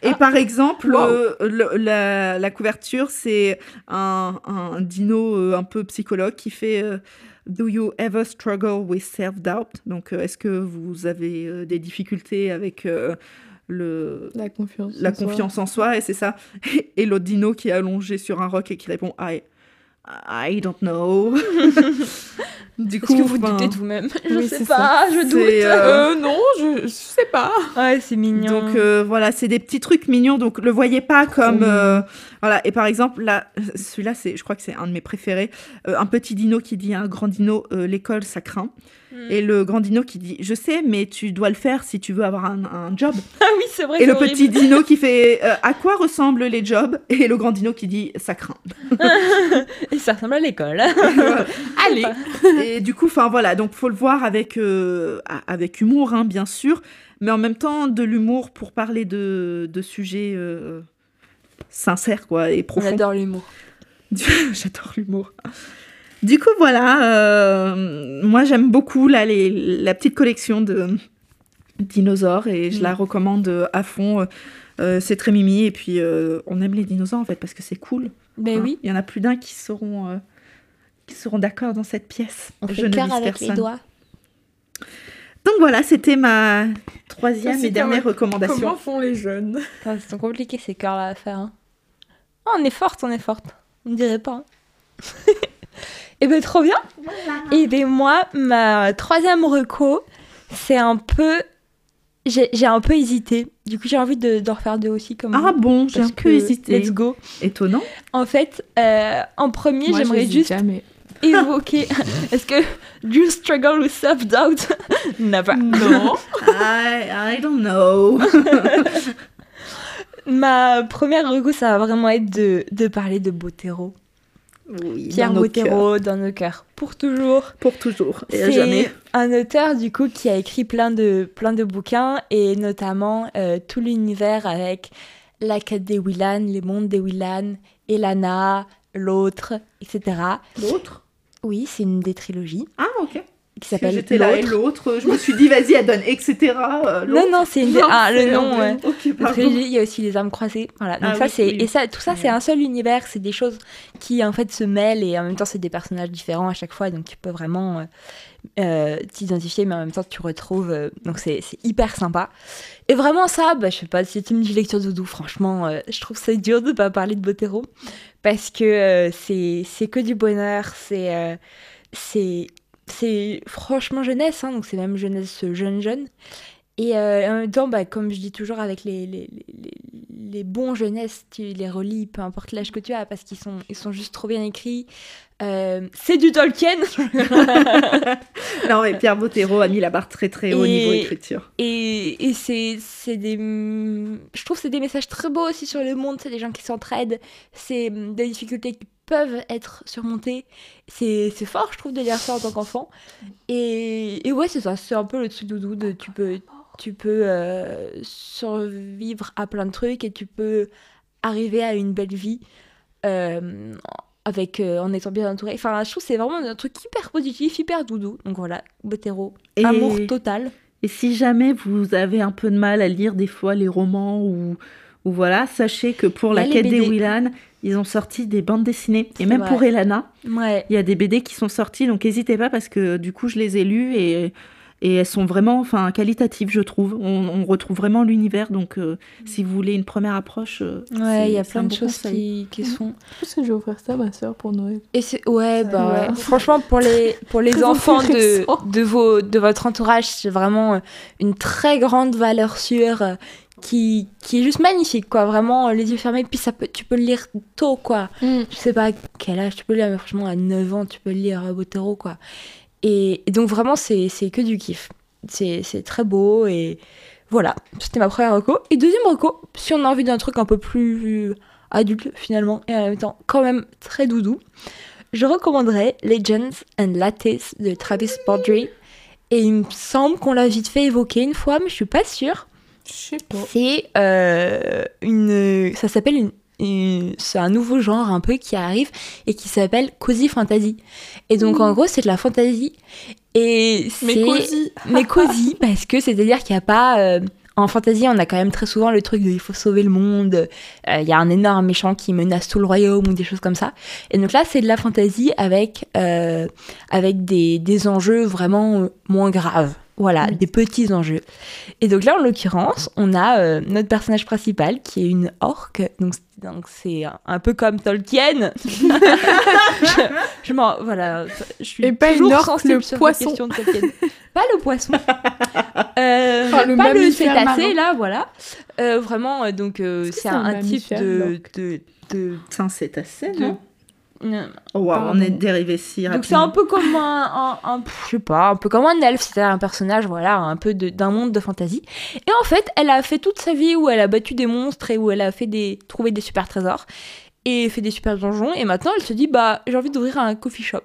Et par exemple, Wow. euh, le- la, la couverture, c'est un, un dino un peu psychologue qui fait euh, Do you ever struggle with self-doubt? Donc, euh, est-ce que vous avez euh, des difficultés avec euh, le, La confiance. la en soi. confiance en soi, et c'est ça. [laughs] Et l'autre dino qui est allongé sur un roc et qui répond I, I don't know. [laughs] du Est-ce que vous enfin, doutez de vous-même [laughs] Je Oui, sais pas, je doute. euh, Euh, non, je, je sais pas. Ouais, c'est mignon. Donc euh, voilà, c'est des petits trucs mignons. Donc le voyez pas comme voilà. Et par exemple là, celui-là, c'est, je crois que c'est un de mes préférés. Un petit dino qui dit à un grand dino, l'école ça craint. Mm. Et le grand dino qui dit, je sais, mais tu dois le faire si tu veux avoir un, un job. [laughs] Ah oui, c'est vrai. Et c'est le horrible. petit dino qui [laughs] fait, à quoi ressemblent les jobs? Et le grand dino qui dit, ça craint. Et ça ressemble à l'école. Allez. Et du coup, enfin voilà, donc faut le voir avec, euh, avec humour, hein, bien sûr, mais en même temps de l'humour pour parler de, de sujets euh, sincères quoi, et On profonds. adore l'humour. [laughs] J'adore l'humour. Du coup, voilà, euh, moi j'aime beaucoup là, les, la petite collection de dinosaures et je Mm. la recommande à fond. Euh, c'est très mimi et puis euh, on aime les dinosaures en fait parce que c'est cool. Ben hein. oui, Il y en a plus d'un qui seront, euh, qui seront d'accord dans cette pièce. on Je fait ne cœur avec les personne. doigts. Donc voilà, c'était ma troisième et dernière recommandation. Comment font les jeunes C'est compliqué ces cœurs là à faire. hein. Ah, on est forte, on est forte. On ne dirait pas. hein. [laughs] Et ben trop bien. Et ben moi, ma troisième reco, c'est un peu. J'ai un peu hésité. Du coup, j'ai envie de- d'en refaire deux aussi comme Ah vous, bon, j'ai un peu que hésité. Let's go. Étonnant. En fait, euh, en premier, j'aimerais juste Jamais. Évoquer. Est-ce que do you struggle with self-doubt? [laughs] Never. Non. I, I don't know. [laughs] Ma première reco, ça va vraiment être de, de parler de Botero. Oui, Pierre dans nos cœurs. Botero dans nos cœurs. Pour toujours. Pour toujours et à C'est jamais. un auteur du coup qui a écrit plein de, plein de bouquins et notamment euh, tout l'univers avec la quête des Willan, les mondes des Willan, Elana, l'autre, etc. L'autre? Oui, c'est une des trilogies Ah, ok. Qui s'appelle J'étais là et L'autre. l'autre. Je me suis dit, vas-y, elle donne, etc. euh, Non, non, c'est une. Non, Ah, le c'est nom, ouais. nom. Ok, La pardon. trilogie, il y a aussi les âmes croisées. Voilà. Donc Ah ça, oui, c'est oui. et ça, tout ça, c'est un seul univers. C'est des choses qui en fait se mêlent et en même temps, c'est des personnages différents à chaque fois. Donc tu peux vraiment euh, euh, t'identifier, mais en même temps, tu retrouves. euh, donc c'est c'est hyper sympa. Et vraiment ça, bah, je sais pas, si tu me dis lecture doudou, franchement, euh, je trouve ça dur de pas parler de Botero parce que euh, c'est c'est que du bonheur. C'est euh, c'est c'est franchement jeunesse, hein, donc c'est même jeunesse jeune jeune. Et euh, en même temps, bah, comme je dis toujours avec les, les, les, les bons jeunesses, tu les relis, peu importe l'âge que tu as, parce qu'ils sont, ils sont juste trop bien écrits. Euh, c'est du Tolkien [laughs] Non, mais Pierre Bottero a mis la barre très très haut Et- niveau écriture. Et, et c'est, c'est des... Je trouve que c'est des messages très beaux aussi sur le monde, c'est des gens qui s'entraident, c'est des difficultés qui peuvent être surmontées. C'est, c'est fort, je trouve, de lire ça en tant qu'enfant. Et, et ouais, c'est ça, c'est un peu le truc doudou de tu peux, tu peux euh, survivre à plein de trucs et tu peux arriver à une belle vie euh, avec, euh, en étant bien entouré. Enfin, je trouve que c'est vraiment un truc hyper positif, hyper doudou. Donc voilà, Botero, Et- amour total. Et si jamais vous avez un peu de mal à lire des fois les romans ou, ou voilà, sachez que pour la quête des. Willan, ils ont sorti des bandes dessinées. Et même vrai. pour Elana, Ouais. il y a des BD qui sont sortis, donc n'hésitez pas parce que du coup je les ai lues et, et elles sont vraiment enfin, qualitatives, je trouve. On, on retrouve vraiment l'univers, donc euh, si vous voulez une première approche, euh, Ouais, il y a plein un de choses qui, qui sont. Je pense que je vais offrir ça à ma soeur pour Noël. Et c'est ouais, bah ouais. Franchement, pour les pour les [laughs] enfants de, de vos de votre entourage, c'est vraiment une très grande valeur sûre euh, qui qui est juste magnifique quoi. Vraiment euh, les yeux fermés, puis ça peut tu peux le lire tôt quoi. Je sais pas à quel âge tu peux le lire, mais franchement à 9 ans tu peux le lire euh, Botero quoi. Et, et donc vraiment c'est c'est que du kiff. C'est c'est très beau et voilà, c'était ma première reco. Et deuxième reco, si on a envie d'un truc un peu plus adulte finalement et en même temps quand même très doudou, je recommanderais Legends and Lattes de Travis Baldry. Et il me semble qu'on l'a vite fait évoquer une fois, mais je suis pas sûre. Je sais pas. C'est euh, une, ça s'appelle une, c'est un nouveau genre un peu qui arrive et qui s'appelle cozy fantasy. Et donc en gros c'est de la fantasy et c'est [laughs] Mais cosy parce que c'est-à-dire qu'il n'y a pas euh, en fantasy on a quand même très souvent le truc de il faut sauver le monde, euh, il y a un énorme méchant qui menace tout le royaume ou des choses comme ça. Et donc là c'est de la fantasy avec euh, avec des, des enjeux vraiment moins graves. Voilà, des petits enjeux. Et donc là, en l'occurrence, on a euh, notre personnage principal qui est une orque. Donc c'est- donc c'est un, peu comme Tolkien. [laughs] je, je m'en voilà, je suis Et pas une toujours orque, le sur poisson. question de Tolkien. pas le poisson. [laughs] Euh, Enfin, le pas le cétacé là, voilà. Euh, vraiment, donc euh, c'est un, type de, de, de, C'est un cétacé, de- non? Oh, wow, on est dérivé si donc rapidement. c'est un peu comme un, un, un- je sais pas, un peu comme un elfe, c'est-à-dire un personnage, voilà, un peu de- d'un monde de fantasy. Et en fait, elle a fait toute sa vie où elle a battu des monstres et où elle a fait des, trouvé des super trésors et fait des super donjons. Et maintenant, elle se dit, bah, j'ai envie d'ouvrir un coffee shop.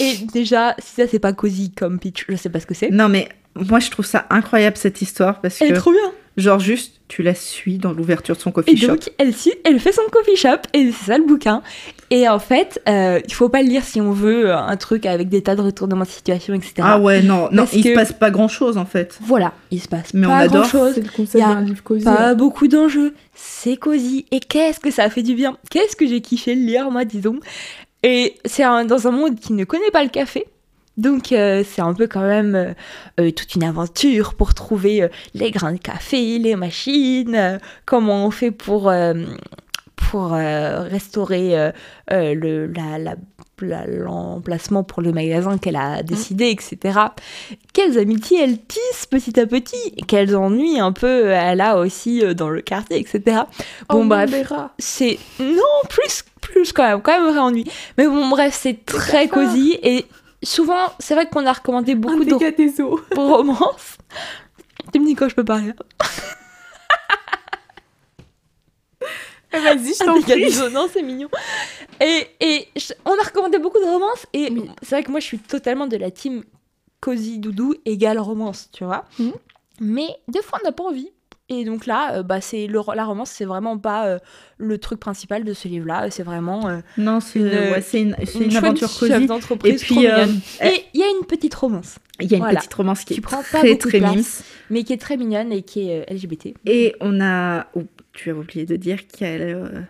Et déjà, si ça c'est pas cosy comme pitch, je sais pas ce que c'est. Non, mais moi, je trouve ça incroyable cette histoire parce Elle est que, trop bien. Genre, juste, tu la suis dans l'ouverture de son coffee Et shop. donc, elle, elle fait son coffee shop, et c'est ça le bouquin. Et en fait, euh, il faut pas le lire si on veut euh, un truc avec des tas de retournements de situation, etc. Ah ouais, non, non, il que- se passe pas grand chose en fait. Voilà, il se passe Mais on pas adore. grand chose. C'est le Y a livre cosy. Pas beaucoup d'enjeux, c'est cosy. Et qu'est-ce que ça a fait du bien? Qu'est-ce que j'ai kiffé le lire, moi, disons? Et c'est un- dans un monde qui ne connaît pas le café. Donc euh, c'est un peu quand même euh, euh, toute une aventure pour trouver euh, les grains de café, les machines, comment on fait pour, pour restaurer le, la, la- la- l'emplacement pour le magasin qu'elle a décidé, etc. Quelles amitiés elle tisse petit à petit, et quels ennuis un peu elle a aussi dans le quartier, etc. Oh, Bon bref, Mandela. c'est non plus plus quand même, quand même vrai ennui. Mais bon bref, c'est très cosy et souvent c'est vrai qu'on a recommandé beaucoup Un de [laughs] romances. Tu me dis quand je peux parler. Eh, Vas-y, je t'en prie. non, c'est mignon. Et, et je- on a recommandé beaucoup de romances et Oui. c'est vrai que moi je suis totalement de la team cosy doudou égale romance, tu vois. Mhm. Mais des fois on n'a pas envie. Et donc là, euh, bah, c'est la romance, c'est vraiment pas euh, le truc principal de ce livre-là. C'est vraiment euh, Non, c'est Une- ouais, une, une, chouette aventure cosy. Et puis, euh. Et il y a une petite romance, il y a une voilà. petite romance qui Qui est prend pas très de très mimes. mais qui est très mignonne et qui est euh, LGBT. Et on a, oh, tu as oublié de dire qu'il y, a, euh,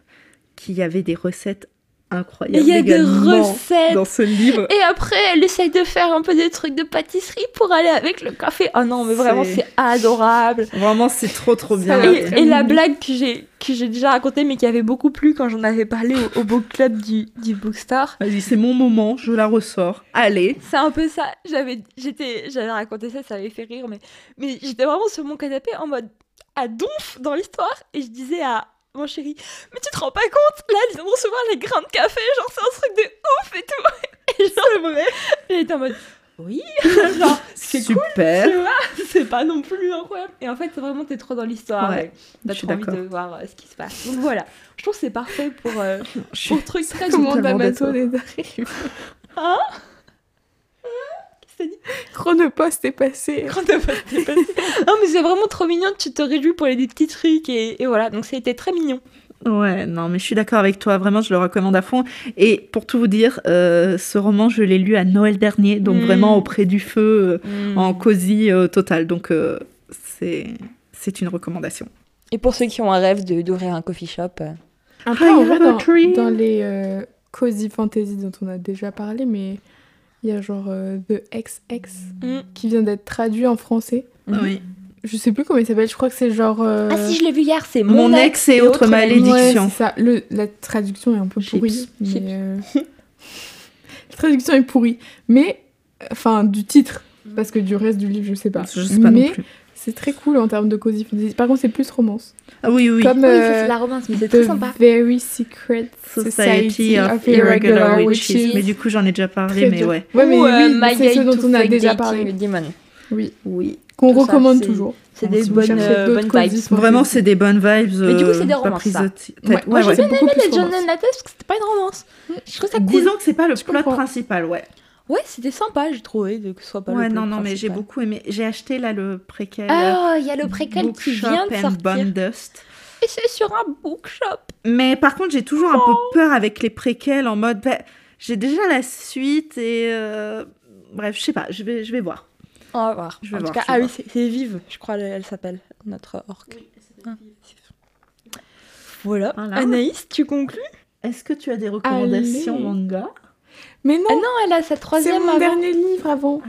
qu'il y avait des recettes Et incroyables il y a des recettes. dans ce livre. Et après, elle essaye de faire un peu des trucs de pâtisserie pour aller avec le café. Oh non, mais vraiment, C'est- adorable. Vraiment, c'est trop trop bien. Et, la blague que j'ai que j'ai déjà racontée, mais qui avait beaucoup plu quand j'en avais parlé au, au book club du, du bookstore. Vas-y, c'est mon moment, je la ressors. Allez. C'est un peu ça. J'avais j'étais j'avais raconté ça, ça avait fait rire, mais mais j'étais vraiment sur mon canapé en mode à donf dans l'histoire et je disais à mon chéri, mais tu te rends pas compte? Là, ils viennent de recevoir les grains de café, genre c'est un truc de ouf et tout. Et genre, c'est vrai. Et j'étais en mode, oui, [laughs] genre c'est cool. Super. Tu vois, c'est pas non plus incroyable. Et en fait, c'est vraiment, t'es trop dans l'histoire. Ouais, T'as trop envie de voir euh, ce qui se passe. Donc voilà, je trouve que c'est parfait pour, euh, Je suis pour truc très Comment les [laughs] arrive Hein? Dit Chronopost est passé. T'es passé. [laughs] Non, mais c'est vraiment trop mignon. Tu te réjouis pour les des petits trucs. Et, et voilà, donc c'était très mignon. Ouais, non, mais je suis d'accord avec toi. Vraiment, je le recommande à fond. Et pour tout vous dire, euh, ce roman, je l'ai lu à Noël dernier, donc Mm. vraiment auprès du feu, euh, Mm. en cosy euh, total. Donc, euh, c'est c'est une recommandation. Et pour ceux qui ont un rêve de- d'ouvrir un coffee shop, euh, Après, I en vrai, have a dans, dans les euh, cozy fantasy dont on a déjà parlé, mais il y a genre euh, The XX Mm. qui vient d'être traduit en français. Mhm. Oui. Je sais plus comment il s'appelle, je crois que c'est genre. euh, Ah si, je l'ai vu hier, c'est Mon Mon, ex et autres malédictions. c'est ça. Le, la traduction est un peu Chips. pourrie. Mais, Chips. euh, [laughs] la traduction est pourrie. Mais, enfin, du titre. Parce que du reste du livre, je sais pas. Je sais pas mais non plus. C'est très cool en termes de cozy fantasy. Par contre, c'est plus romance. Ah oui, oui. Comme Oui, euh, c'est la romance, mais c'est très sympa. Very Secret Society of Irregular Witches. Mais du coup, j'en ai déjà parlé, Très mais bien. ouais. Ouais, mais Ou, euh, oui, My c'est ce dont on a déjà parlé. Demon. Oui. Oui. Qu'on ça, recommande toujours. C'est des si bonnes, euh, bonnes vibes. Vraiment, c'est des bonnes vibes. Mais du coup, euh, c'est des pas romances, ça. Ouais, Ouais, moi, ouais. j'ai beaucoup aimé les John romance. and Lattes parce que c'était pas une romance. Je trouve ça cool. Disons que c'est pas le plot principal, ouais. Ouais, c'était sympa, j'ai trouvé, de que ce soit pas ouais, le non, non, mais j'ai beaucoup aimé. J'ai acheté là le préquel. Ah, il y il y a le préquel qui vient de sortir. Dust. c'est sur un bookshop. Mais par contre, j'ai toujours un peu peur avec les préquels en mode. bah, j'ai déjà la suite et. euh, Bref, je sais pas, je vais, je vais voir. On va voir. Je vais en voir, tout cas, ah oui, voir. c'est c'est Vive, je crois, elle, elle s'appelle, notre orque. Ah. Voilà. Voilà. Anaïs, tu conclus? Est-ce que tu as des recommandations Allez. manga? Mais non, Ah non, elle a sa c'est troisième mon avant. dernier livre avant. Ah,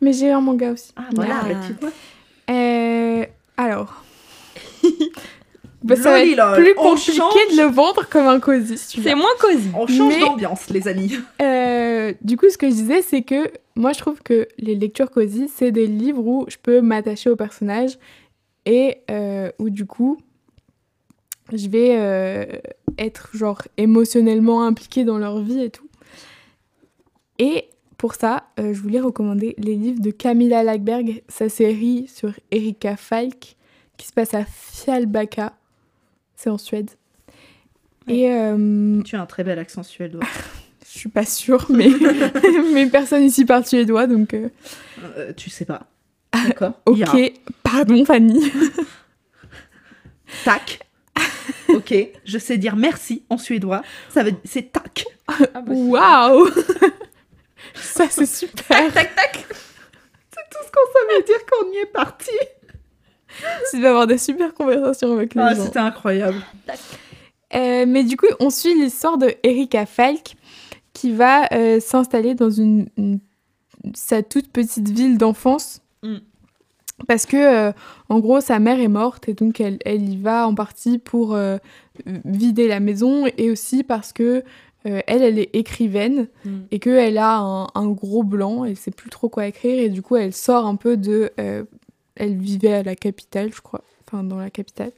Mais j'ai un manga aussi. ah voilà, Ah. tu vois. Euh, alors. [laughs] Bah, ça va être plus compliqué change. de le vendre comme un cosy, si tu veux. C'est moins cosy. On change Mais- d'ambiance, les amis. [laughs] Euh, du coup, ce que je disais, c'est que moi, je trouve que les lectures cosy, c'est des livres où je peux m'attacher aux personnages et euh, où, du coup, je vais euh, être, genre, émotionnellement impliquée dans leur vie et tout. Et pour ça, euh, je voulais recommander les livres de Camilla Lackberg, sa série sur Erika Falk, qui se passe à Fjällbacka. C'est en Suède. Et euh, Tu as un très bel accent suédois. [laughs] je suis pas sûre, mais, [laughs] [laughs] mais personne ici parle suédois, donc euh, tu sais pas. D'accord. ok. Ira. Pardon, Fanny. Tac. ok, je sais dire merci en suédois. Ça veut c'est tac. Ah bah, Waouh Ça, c'est super. Tac tac. C'est tout ce qu'on savait dire quand on y est parti. Tu vas avoir des super conversations avec les Ah, gens. c'était incroyable. Euh, mais du coup, on suit l'histoire de Erika Falk qui va euh, s'installer dans une, une- sa toute petite ville d'enfance. Mm. Parce que, euh, en gros, sa mère est morte et donc elle, elle y va en partie pour vider la maison et aussi parce que euh, elle, elle est écrivaine Mm. et qu'elle a un, un gros blanc, elle sait plus trop quoi écrire et du coup, elle sort un peu de. euh, elle vivait à la capitale, je crois, enfin dans la capitale.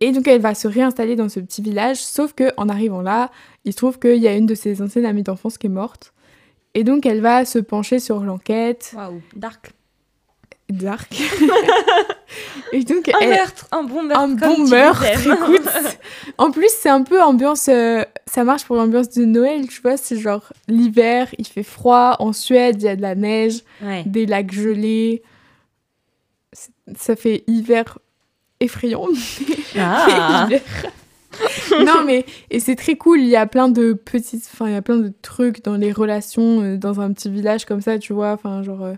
Et donc elle va se réinstaller dans ce petit village, sauf que en arrivant là, il se trouve qu'il y a une de ses anciennes amies d'enfance qui est morte. Et donc elle va se pencher sur l'enquête. Waouh, dark. Dark. [laughs] et donc Un elle- meurtre, un bon meurtre. un bon meurtre, [laughs] écoute. En plus, c'est un peu ambiance. euh, ça marche pour l'ambiance de Noël, tu vois. C'est genre l'hiver, il fait froid. En Suède, il y a de la neige, Ouais. des lacs gelés. Ça fait hiver effrayant. Ah. [laughs] non, mais. Et c'est très cool. Il y a plein de petites. Enfin, il y a plein de trucs dans les relations euh, dans un petit village comme ça, tu vois. Enfin, genre. euh,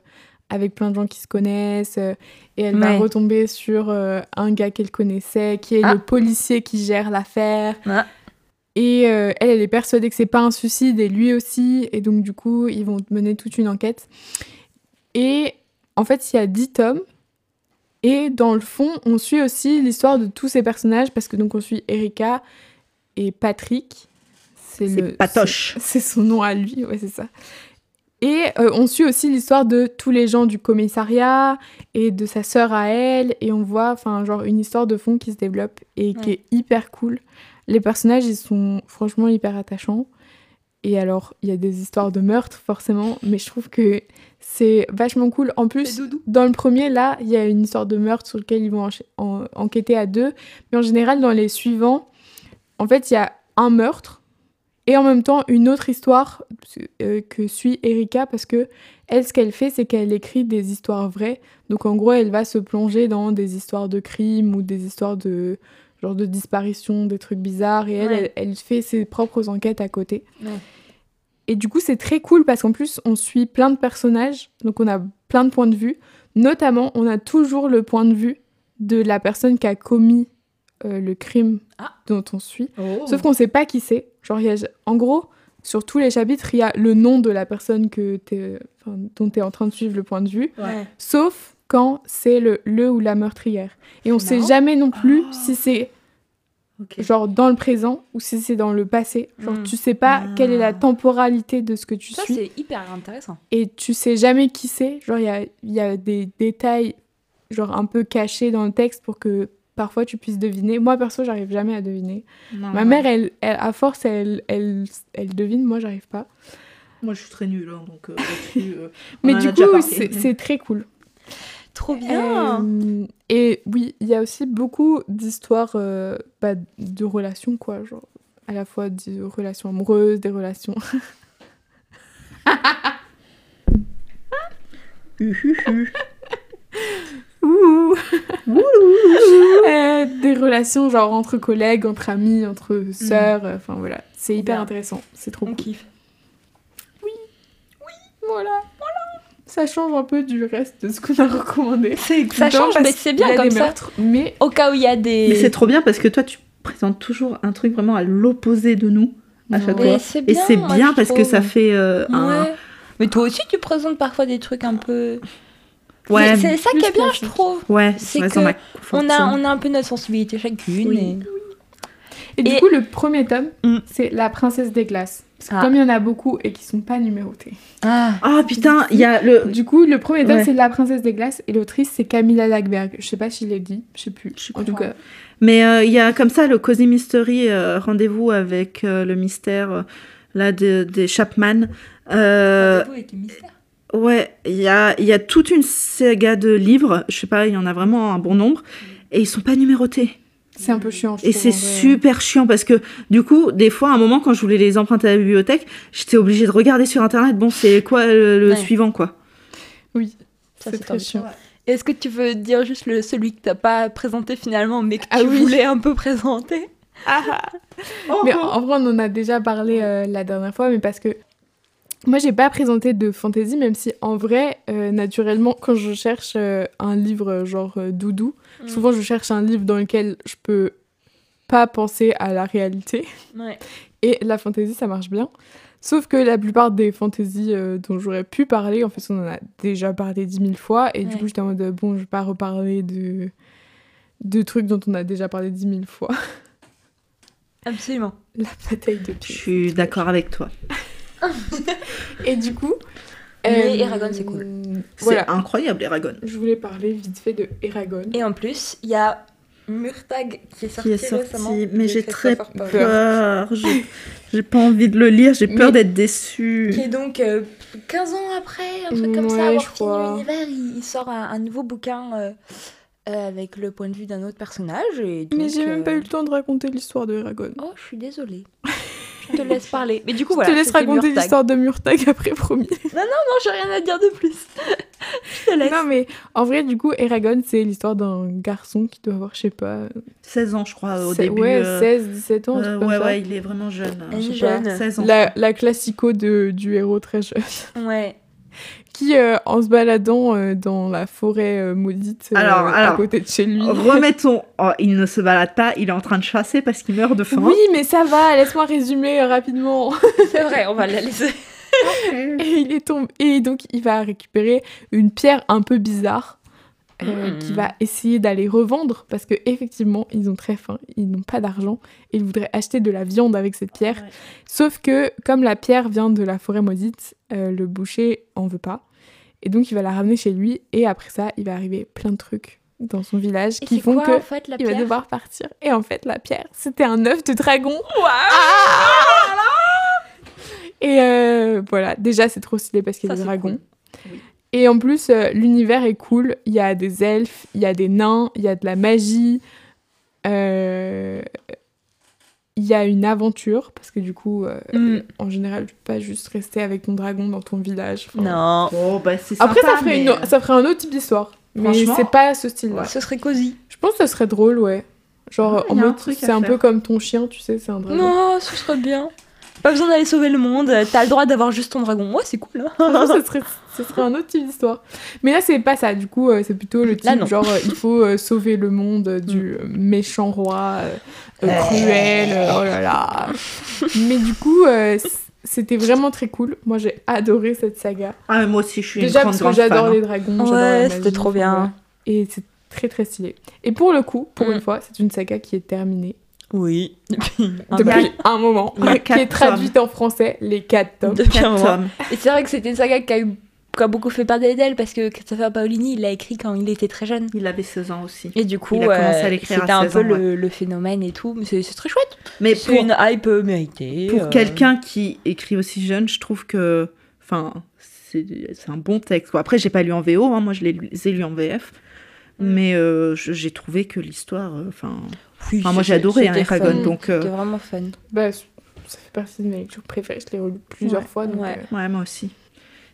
avec plein de gens qui se connaissent. euh, et elle va retomber sur euh, un gars qu'elle connaissait, qui est Ah. le policier qui gère l'affaire. Ah. Et euh, elle, elle est persuadée que c'est pas un suicide, et lui aussi. Et donc, du coup, ils vont mener toute une enquête. Et en fait, il y a 10 tomes. Et dans le fond, on suit aussi l'histoire de tous ces personnages, parce que donc on suit Erika et Patrick. C'est le- Patoche. c'est son nom à lui, ouais, c'est ça. Et euh, on suit aussi l'histoire de tous les gens du commissariat et de sa sœur à elle. Et on voit, enfin, genre, une histoire de fond qui se développe et qui est hyper cool. Les personnages, ils sont franchement hyper attachants. Et alors, il y a des histoires de meurtre, forcément, mais je trouve que c'est vachement cool. En plus, dans le premier, là, il y a une histoire de meurtre sur lequel ils vont en- enquêter à deux. Mais en général, dans les suivants, en fait, il y a un meurtre et en même temps une autre histoire euh, que suit Erika parce que elle, ce qu'elle fait, c'est qu'elle écrit des histoires vraies. Donc en gros, elle va se plonger dans des histoires de crimes ou des histoires de genre de disparition, des trucs bizarres. Et elle, Ouais. elle, elle fait ses propres enquêtes à côté. Ouais. Et du coup, c'est très cool parce qu'en plus, on suit plein de personnages, donc on a plein de points de vue. Notamment, on a toujours le point de vue de la personne qui a commis euh, le crime Ah. dont on suit. Oh. Sauf qu'on sait pas qui c'est. Genre, il y a- en gros, sur tous les chapitres, il y a le nom de la personne que t'es- enfin, dont tu es en train de suivre le point de vue, Ouais. sauf quand c'est le, le ou la meurtrière. Et on sait jamais non plus Ah. si c'est genre dans le présent ou si c'est dans le passé. Genre, Mm. tu sais pas Ah. quelle est la temporalité de ce que tu Ça, suis c'est hyper intéressant. et tu sais jamais qui c'est. Genre, il y a, il y a des détails, genre un peu cachés dans le texte pour que parfois tu puisses deviner. Moi, perso, j'arrive jamais à deviner. Non, Ma ouais. mère, elle, elle- à force, elle, elle, elle devine, moi, j'arrive pas. Moi, je suis très nulle, hein, donc euh, euh, Mais du coup, c'est très cool. Trop bien. Euh, et oui, il y a aussi beaucoup d'histoires bah, de relations, quoi. Genre, à la fois des relations amoureuses, des relations. [laughs] Ouh. [laughs] Euh, des relations genre entre collègues, entre amis, entre sœurs. euh, Enfin voilà, c'est hyper bien. intéressant. C'est trop On cool. kiffe. Voilà, voilà. Ça change un peu du reste de ce qu'on a recommandé. Ça change, parce mais c'est bien y a comme des ça. meurtres, mais Au cas où il y a des. Mais c'est trop bien parce que toi, tu présentes toujours un truc vraiment à l'opposé de nous à Non. chaque fois. Et c'est bien parce que ça fait euh, un. Ouais. Mais toi aussi, tu présentes parfois des trucs un peu. Ouais, C'est ça qui est bien, je trouve. ouais, c'est reste que dans ma On comfort a, on a un peu notre sensibilité chacune. Oui. Et... Et du coup, le premier tome, Mm. c'est La princesse des glaces. Parce que Ah. comme il y en a beaucoup et qui sont pas numérotés. Ah. Ah putain, il y a le. Du coup, le premier tome, Ouais. c'est La princesse des glaces et l'autrice, c'est Camilla Lackberg. Je sais pas si je l'ai dit, je sais plus. Je en tout cas, Mais euh, il y a comme ça le Cozy Mystery euh, rendez-vous avec euh, le mystère là de- des Chapman. Euh, Rendez-vous avec le mystère. Ouais, il y a, il y a toute une saga de livres. Je sais pas, il y en a vraiment un bon nombre et ils sont pas numérotés. c'est un peu chiant. je Et c'est super chiant parce que du coup, des fois, à un moment, quand je voulais les emprunter à la bibliothèque, j'étais obligée de regarder sur internet. Bon, c'est quoi le, le Ouais. suivant quoi Oui, Ça, c'est très chiant. Est-ce que tu veux dire juste le, celui que t'as pas présenté finalement, mais que Ah tu oui. voulais un peu présenter? [laughs] Mais en vrai, on en a déjà parlé euh, la dernière fois, mais parce que moi, j'ai pas présenté de fantasy, même si en vrai, euh, naturellement, quand je cherche euh, un livre euh, genre euh, doudou, Mm. souvent je cherche un livre dans lequel je peux pas penser à la réalité. Ouais. [laughs] Et la fantasy, ça marche bien. Sauf que la plupart des fantaisies euh, dont j'aurais pu parler, en fait, on en a déjà parlé dix mille fois. Et du coup, j'étais en mode, bon, je vais pas reparler de, de trucs dont on a déjà parlé dix mille fois. Absolument. [laughs] la bataille de Je pieds. suis d'accord avec toi. [laughs] [laughs] Et du coup. Mais euh, Eragon, c'est cool. C'est Voilà. incroyable, Eragon. Je voulais parler vite fait de Eragon. Et en plus, il y a Murtag qui est sorti, Qui est sorti, récemment. mais j'ai très peur. J'ai- pas envie de le lire, j'ai peur d'être déçue. Qui est donc euh, 15 ans après, un truc comme Ouais, ça, avoir je fini crois. l'univers, il, il sort un, un nouveau bouquin euh, euh, avec le point de vue d'un autre personnage. Et donc, Mais j'ai même pas eu le temps de raconter l'histoire de Eragon. Oh, je suis désolée. [laughs] je te laisse parler. Mais du coup, je voilà. te laisse raconter l'histoire de Murtag après, promis. [laughs] Non, j'ai rien à dire de plus. [laughs] je te laisse. non, mais en vrai, du coup, Eragon, c'est l'histoire d'un garçon qui doit avoir, je sais pas, 16 ans, je crois, au début. ouais, euh, 16, 17 ans. euh, ouais, ça. ouais, il est vraiment jeune. Je pas, jeune. 16 ans. La, la classico de, du héros très jeune. Ouais. Qui, euh, en se baladant euh, dans la forêt euh, maudite euh, Alors, à côté de chez lui. [laughs] Remettons. Oh, il ne se balade pas, il est en train de chasser parce qu'il meurt de faim. Oui, mais ça va, laisse-moi résumer euh, rapidement. [laughs] C'est vrai, on va la laisser. [laughs] Et il est tombé. Et donc, il va récupérer une pierre un peu bizarre euh, Mm. qu'il va essayer d'aller revendre parce que effectivement, ils ont très faim, ils n'ont pas d'argent et ils voudraient acheter de la viande avec cette pierre. Ouais. Sauf que, comme la pierre vient de la forêt maudite, euh, le boucher en veut pas. Et donc, il va la ramener chez lui. Et après ça, il va arriver plein de trucs dans son village Et qui font quoi, que en fait, la il va devoir partir. Et en fait, la pierre, c'était un œuf de dragon. Et euh, voilà, déjà c'est trop stylé parce qu'il y a des dragons. cool. Oui. Et en plus, euh, l'univers est cool. Il y a des elfes, il y a des nains, il y a de la magie. euh, Il y a une aventure parce que du coup, euh, Mm. en général, tu peux pas juste rester avec ton dragon dans ton village. Enfin, Non. Oh, bah, c'est Après, sympa, ça, ferait mais- une, ça ferait un autre type d'histoire. Mais Franchement, c'est pas ce style-là. Ce serait cosy. Je pense que ça serait drôle, ouais. Genre, Ouais, en mode, c'est un peu comme ton chien, tu sais, c'est un dragon. Non, ce serait bien. Pas besoin d'aller sauver le monde. T'as le droit d'avoir juste ton dragon. Ouais, c'est cool. hein. [laughs] Ce serait, [laughs] ce serait un autre type d'histoire. Mais là, c'est pas ça. Du coup, euh, c'est plutôt le Là, type non. genre, euh, il faut euh, sauver le monde euh, du euh, méchant roi euh, euh, cruel. euh, oh là là. [laughs] Mais du coup, euh, c'était vraiment très cool. Moi, j'ai adoré cette saga. Ah, mais moi aussi, je suis Déjà une grande, parce que j'adore fan. les hein. dragons. Ouais, c'était trop bien. Et c'est très très stylé. Et pour le coup, pour Mm. une fois, c'est une saga qui est terminée Oui. Depuis un depuis un moment, qui est traduite en français, les quatre tomes. Depuis un Quatre moment. tomes. Et c'est vrai que c'était une saga qui a, eu- qui a beaucoup fait parler d'elle parce que Christopher Paolini, il l'a écrit quand il était très jeune. Il avait 16 ans aussi. Et du coup, euh, c'était un 16 peu ans, le, le phénomène et tout. Mais c'est très chouette. Mais C'est pour, une hype méritée. pour euh. quelqu'un qui écrit aussi jeune, je trouve que. Enfin, c'est un bon texte. quoi. Après, j'ai pas lu en VO, hein, moi je les lu- ai lus en VF. Mm. Mais euh, j'ai trouvé que l'histoire. euh, Enfin, Oui, enfin, moi j'ai adoré hein, Eragon. Donc, euh, C'était vraiment fun. Bah, ça fait partie de mes lectures préférées. Je l'ai relu plusieurs Ouais. fois. Donc, Ouais. euh, ouais, moi aussi.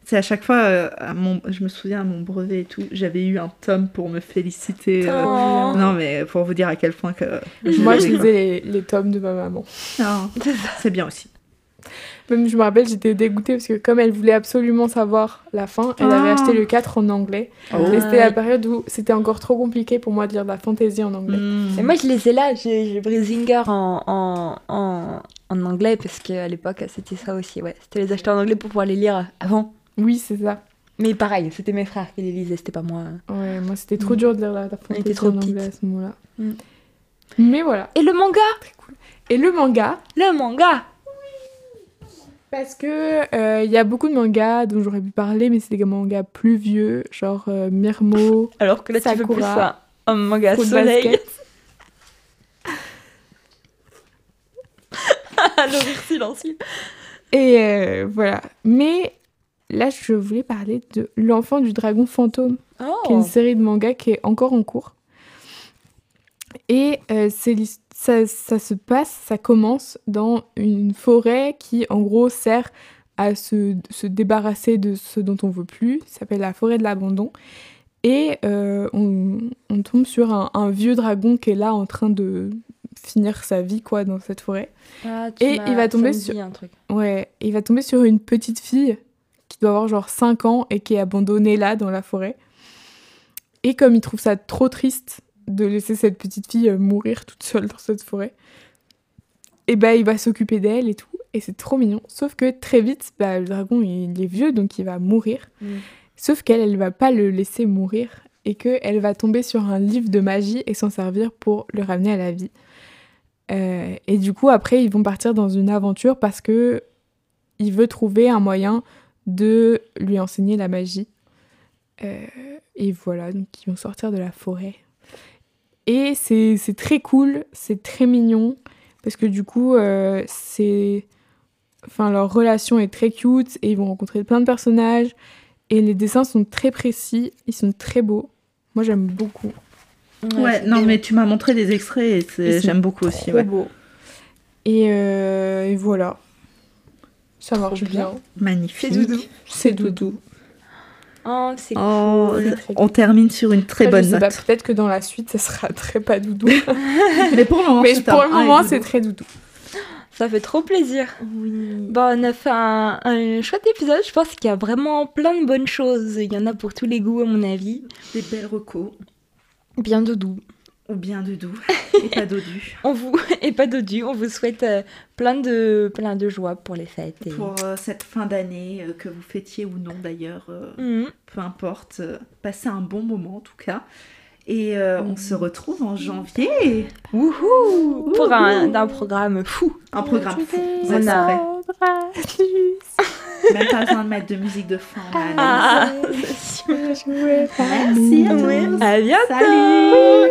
C'est à chaque fois, euh, à mon, je me souviens à mon brevet et tout, j'avais eu un tome pour me féliciter. euh, Oh. Non, mais pour vous dire à quel point que. Moi, je [laughs] lisais les, les tomes de ma maman. C'est bien aussi. Même, je me rappelle, j'étais dégoûtée parce que comme elle voulait absolument savoir la fin, elle avait Ah. acheté le 4 en anglais. Oh. Et c'était la période où c'était encore trop compliqué pour moi de lire de la fantasy en anglais. Mm. Et moi, je les ai là, j'ai Brisinger en, en, en, en anglais, parce qu'à l'époque, c'était ça aussi, ouais. C'était les acheter en anglais pour pouvoir les lire avant. Oui, c'est ça. Mais pareil, c'était mes frères qui les lisaient, c'était pas moi. Ouais, moi, c'était trop Mm. dur de lire la, la On était fantasy trop en anglais à ce moment-là. Mm. Mais voilà. Et le manga? Et le manga, Le manga? Parce que euh, il y a beaucoup de mangas dont j'aurais pu parler, mais c'est des mangas plus vieux, genre euh, Mirmo, [laughs] Alors que là, tu veux plus Sakura. ça. Un manga soleil. Le rire silencieux. Et euh, voilà. Mais là, je voulais parler de L'enfant du dragon fantôme, qui est Oh une série de mangas qui est encore en cours. Et euh, ça, ça se passe, ça commence dans une forêt qui, en gros, sert à se, se débarrasser de ce dont on veut plus. Ça s'appelle la forêt de l'abandon. Et euh, on, on tombe sur un, un vieux dragon qui est là en train de finir sa vie quoi dans cette forêt. Ah, tu Et il va tomber sur- dit un truc. Ouais, il va tomber sur une petite fille qui doit avoir genre 5 ans et qui est abandonnée là dans la forêt. Et comme il trouve ça trop triste de laisser cette petite fille euh, mourir toute seule dans cette forêt, et ben il va s'occuper d'elle et tout. Et c'est trop mignon. Sauf que très vite, bah, le dragon il est vieux donc il va mourir. Mm. Sauf qu'elle, elle va pas le laisser mourir et qu'elle va tomber sur un livre de magie et s'en servir pour le ramener à la vie. Euh, et du coup, après, ils vont partir dans une aventure parce que il veut trouver un moyen de lui enseigner la magie. Euh, et voilà, donc ils vont sortir de la forêt. Et c'est c'est très cool, c'est très mignon, parce que du coup, euh, c'est... Enfin, leur relation est très cute, et ils vont rencontrer plein de personnages, et les dessins sont très précis, ils sont très beaux. Moi, j'aime beaucoup. Ouais, non, mais tu m'as montré des extraits et j'aime beaucoup aussi. Ouais. beau. Et, euh, et voilà. Ça marche bien. bien. Magnifique. C'est doudou. C'est doudou. Oh, c'est Oh, cool. on termine sur une très Après, bonne note. peut-être que dans la suite, ça sera très pas doudou. [laughs] Mais pour le moment, Mais pour le moment, c'est très doudou. Ça fait trop plaisir. Oui. Bon, on a fait un, un chouette épisode. Je pense qu'il y a vraiment plein de bonnes choses. Il y en a pour tous les goûts, à mon avis. Des belles recos. Bien doudou. Ou bien doudou. [laughs] Et pas dodu. On vous et pas dodu. On vous souhaite euh, plein de plein de joie pour les fêtes. et- Pour euh, cette fin d'année, euh, que vous fêtiez ou non d'ailleurs, euh, Mhm. peu importe. euh, passez un bon moment en tout cas. Et on se retrouve en janvier. Wouhou Pour un, un programme fou. Un programme fou. On a- Même pas besoin de mettre de musique de la Ah. [laughs] Merci à tous. À bientôt Salut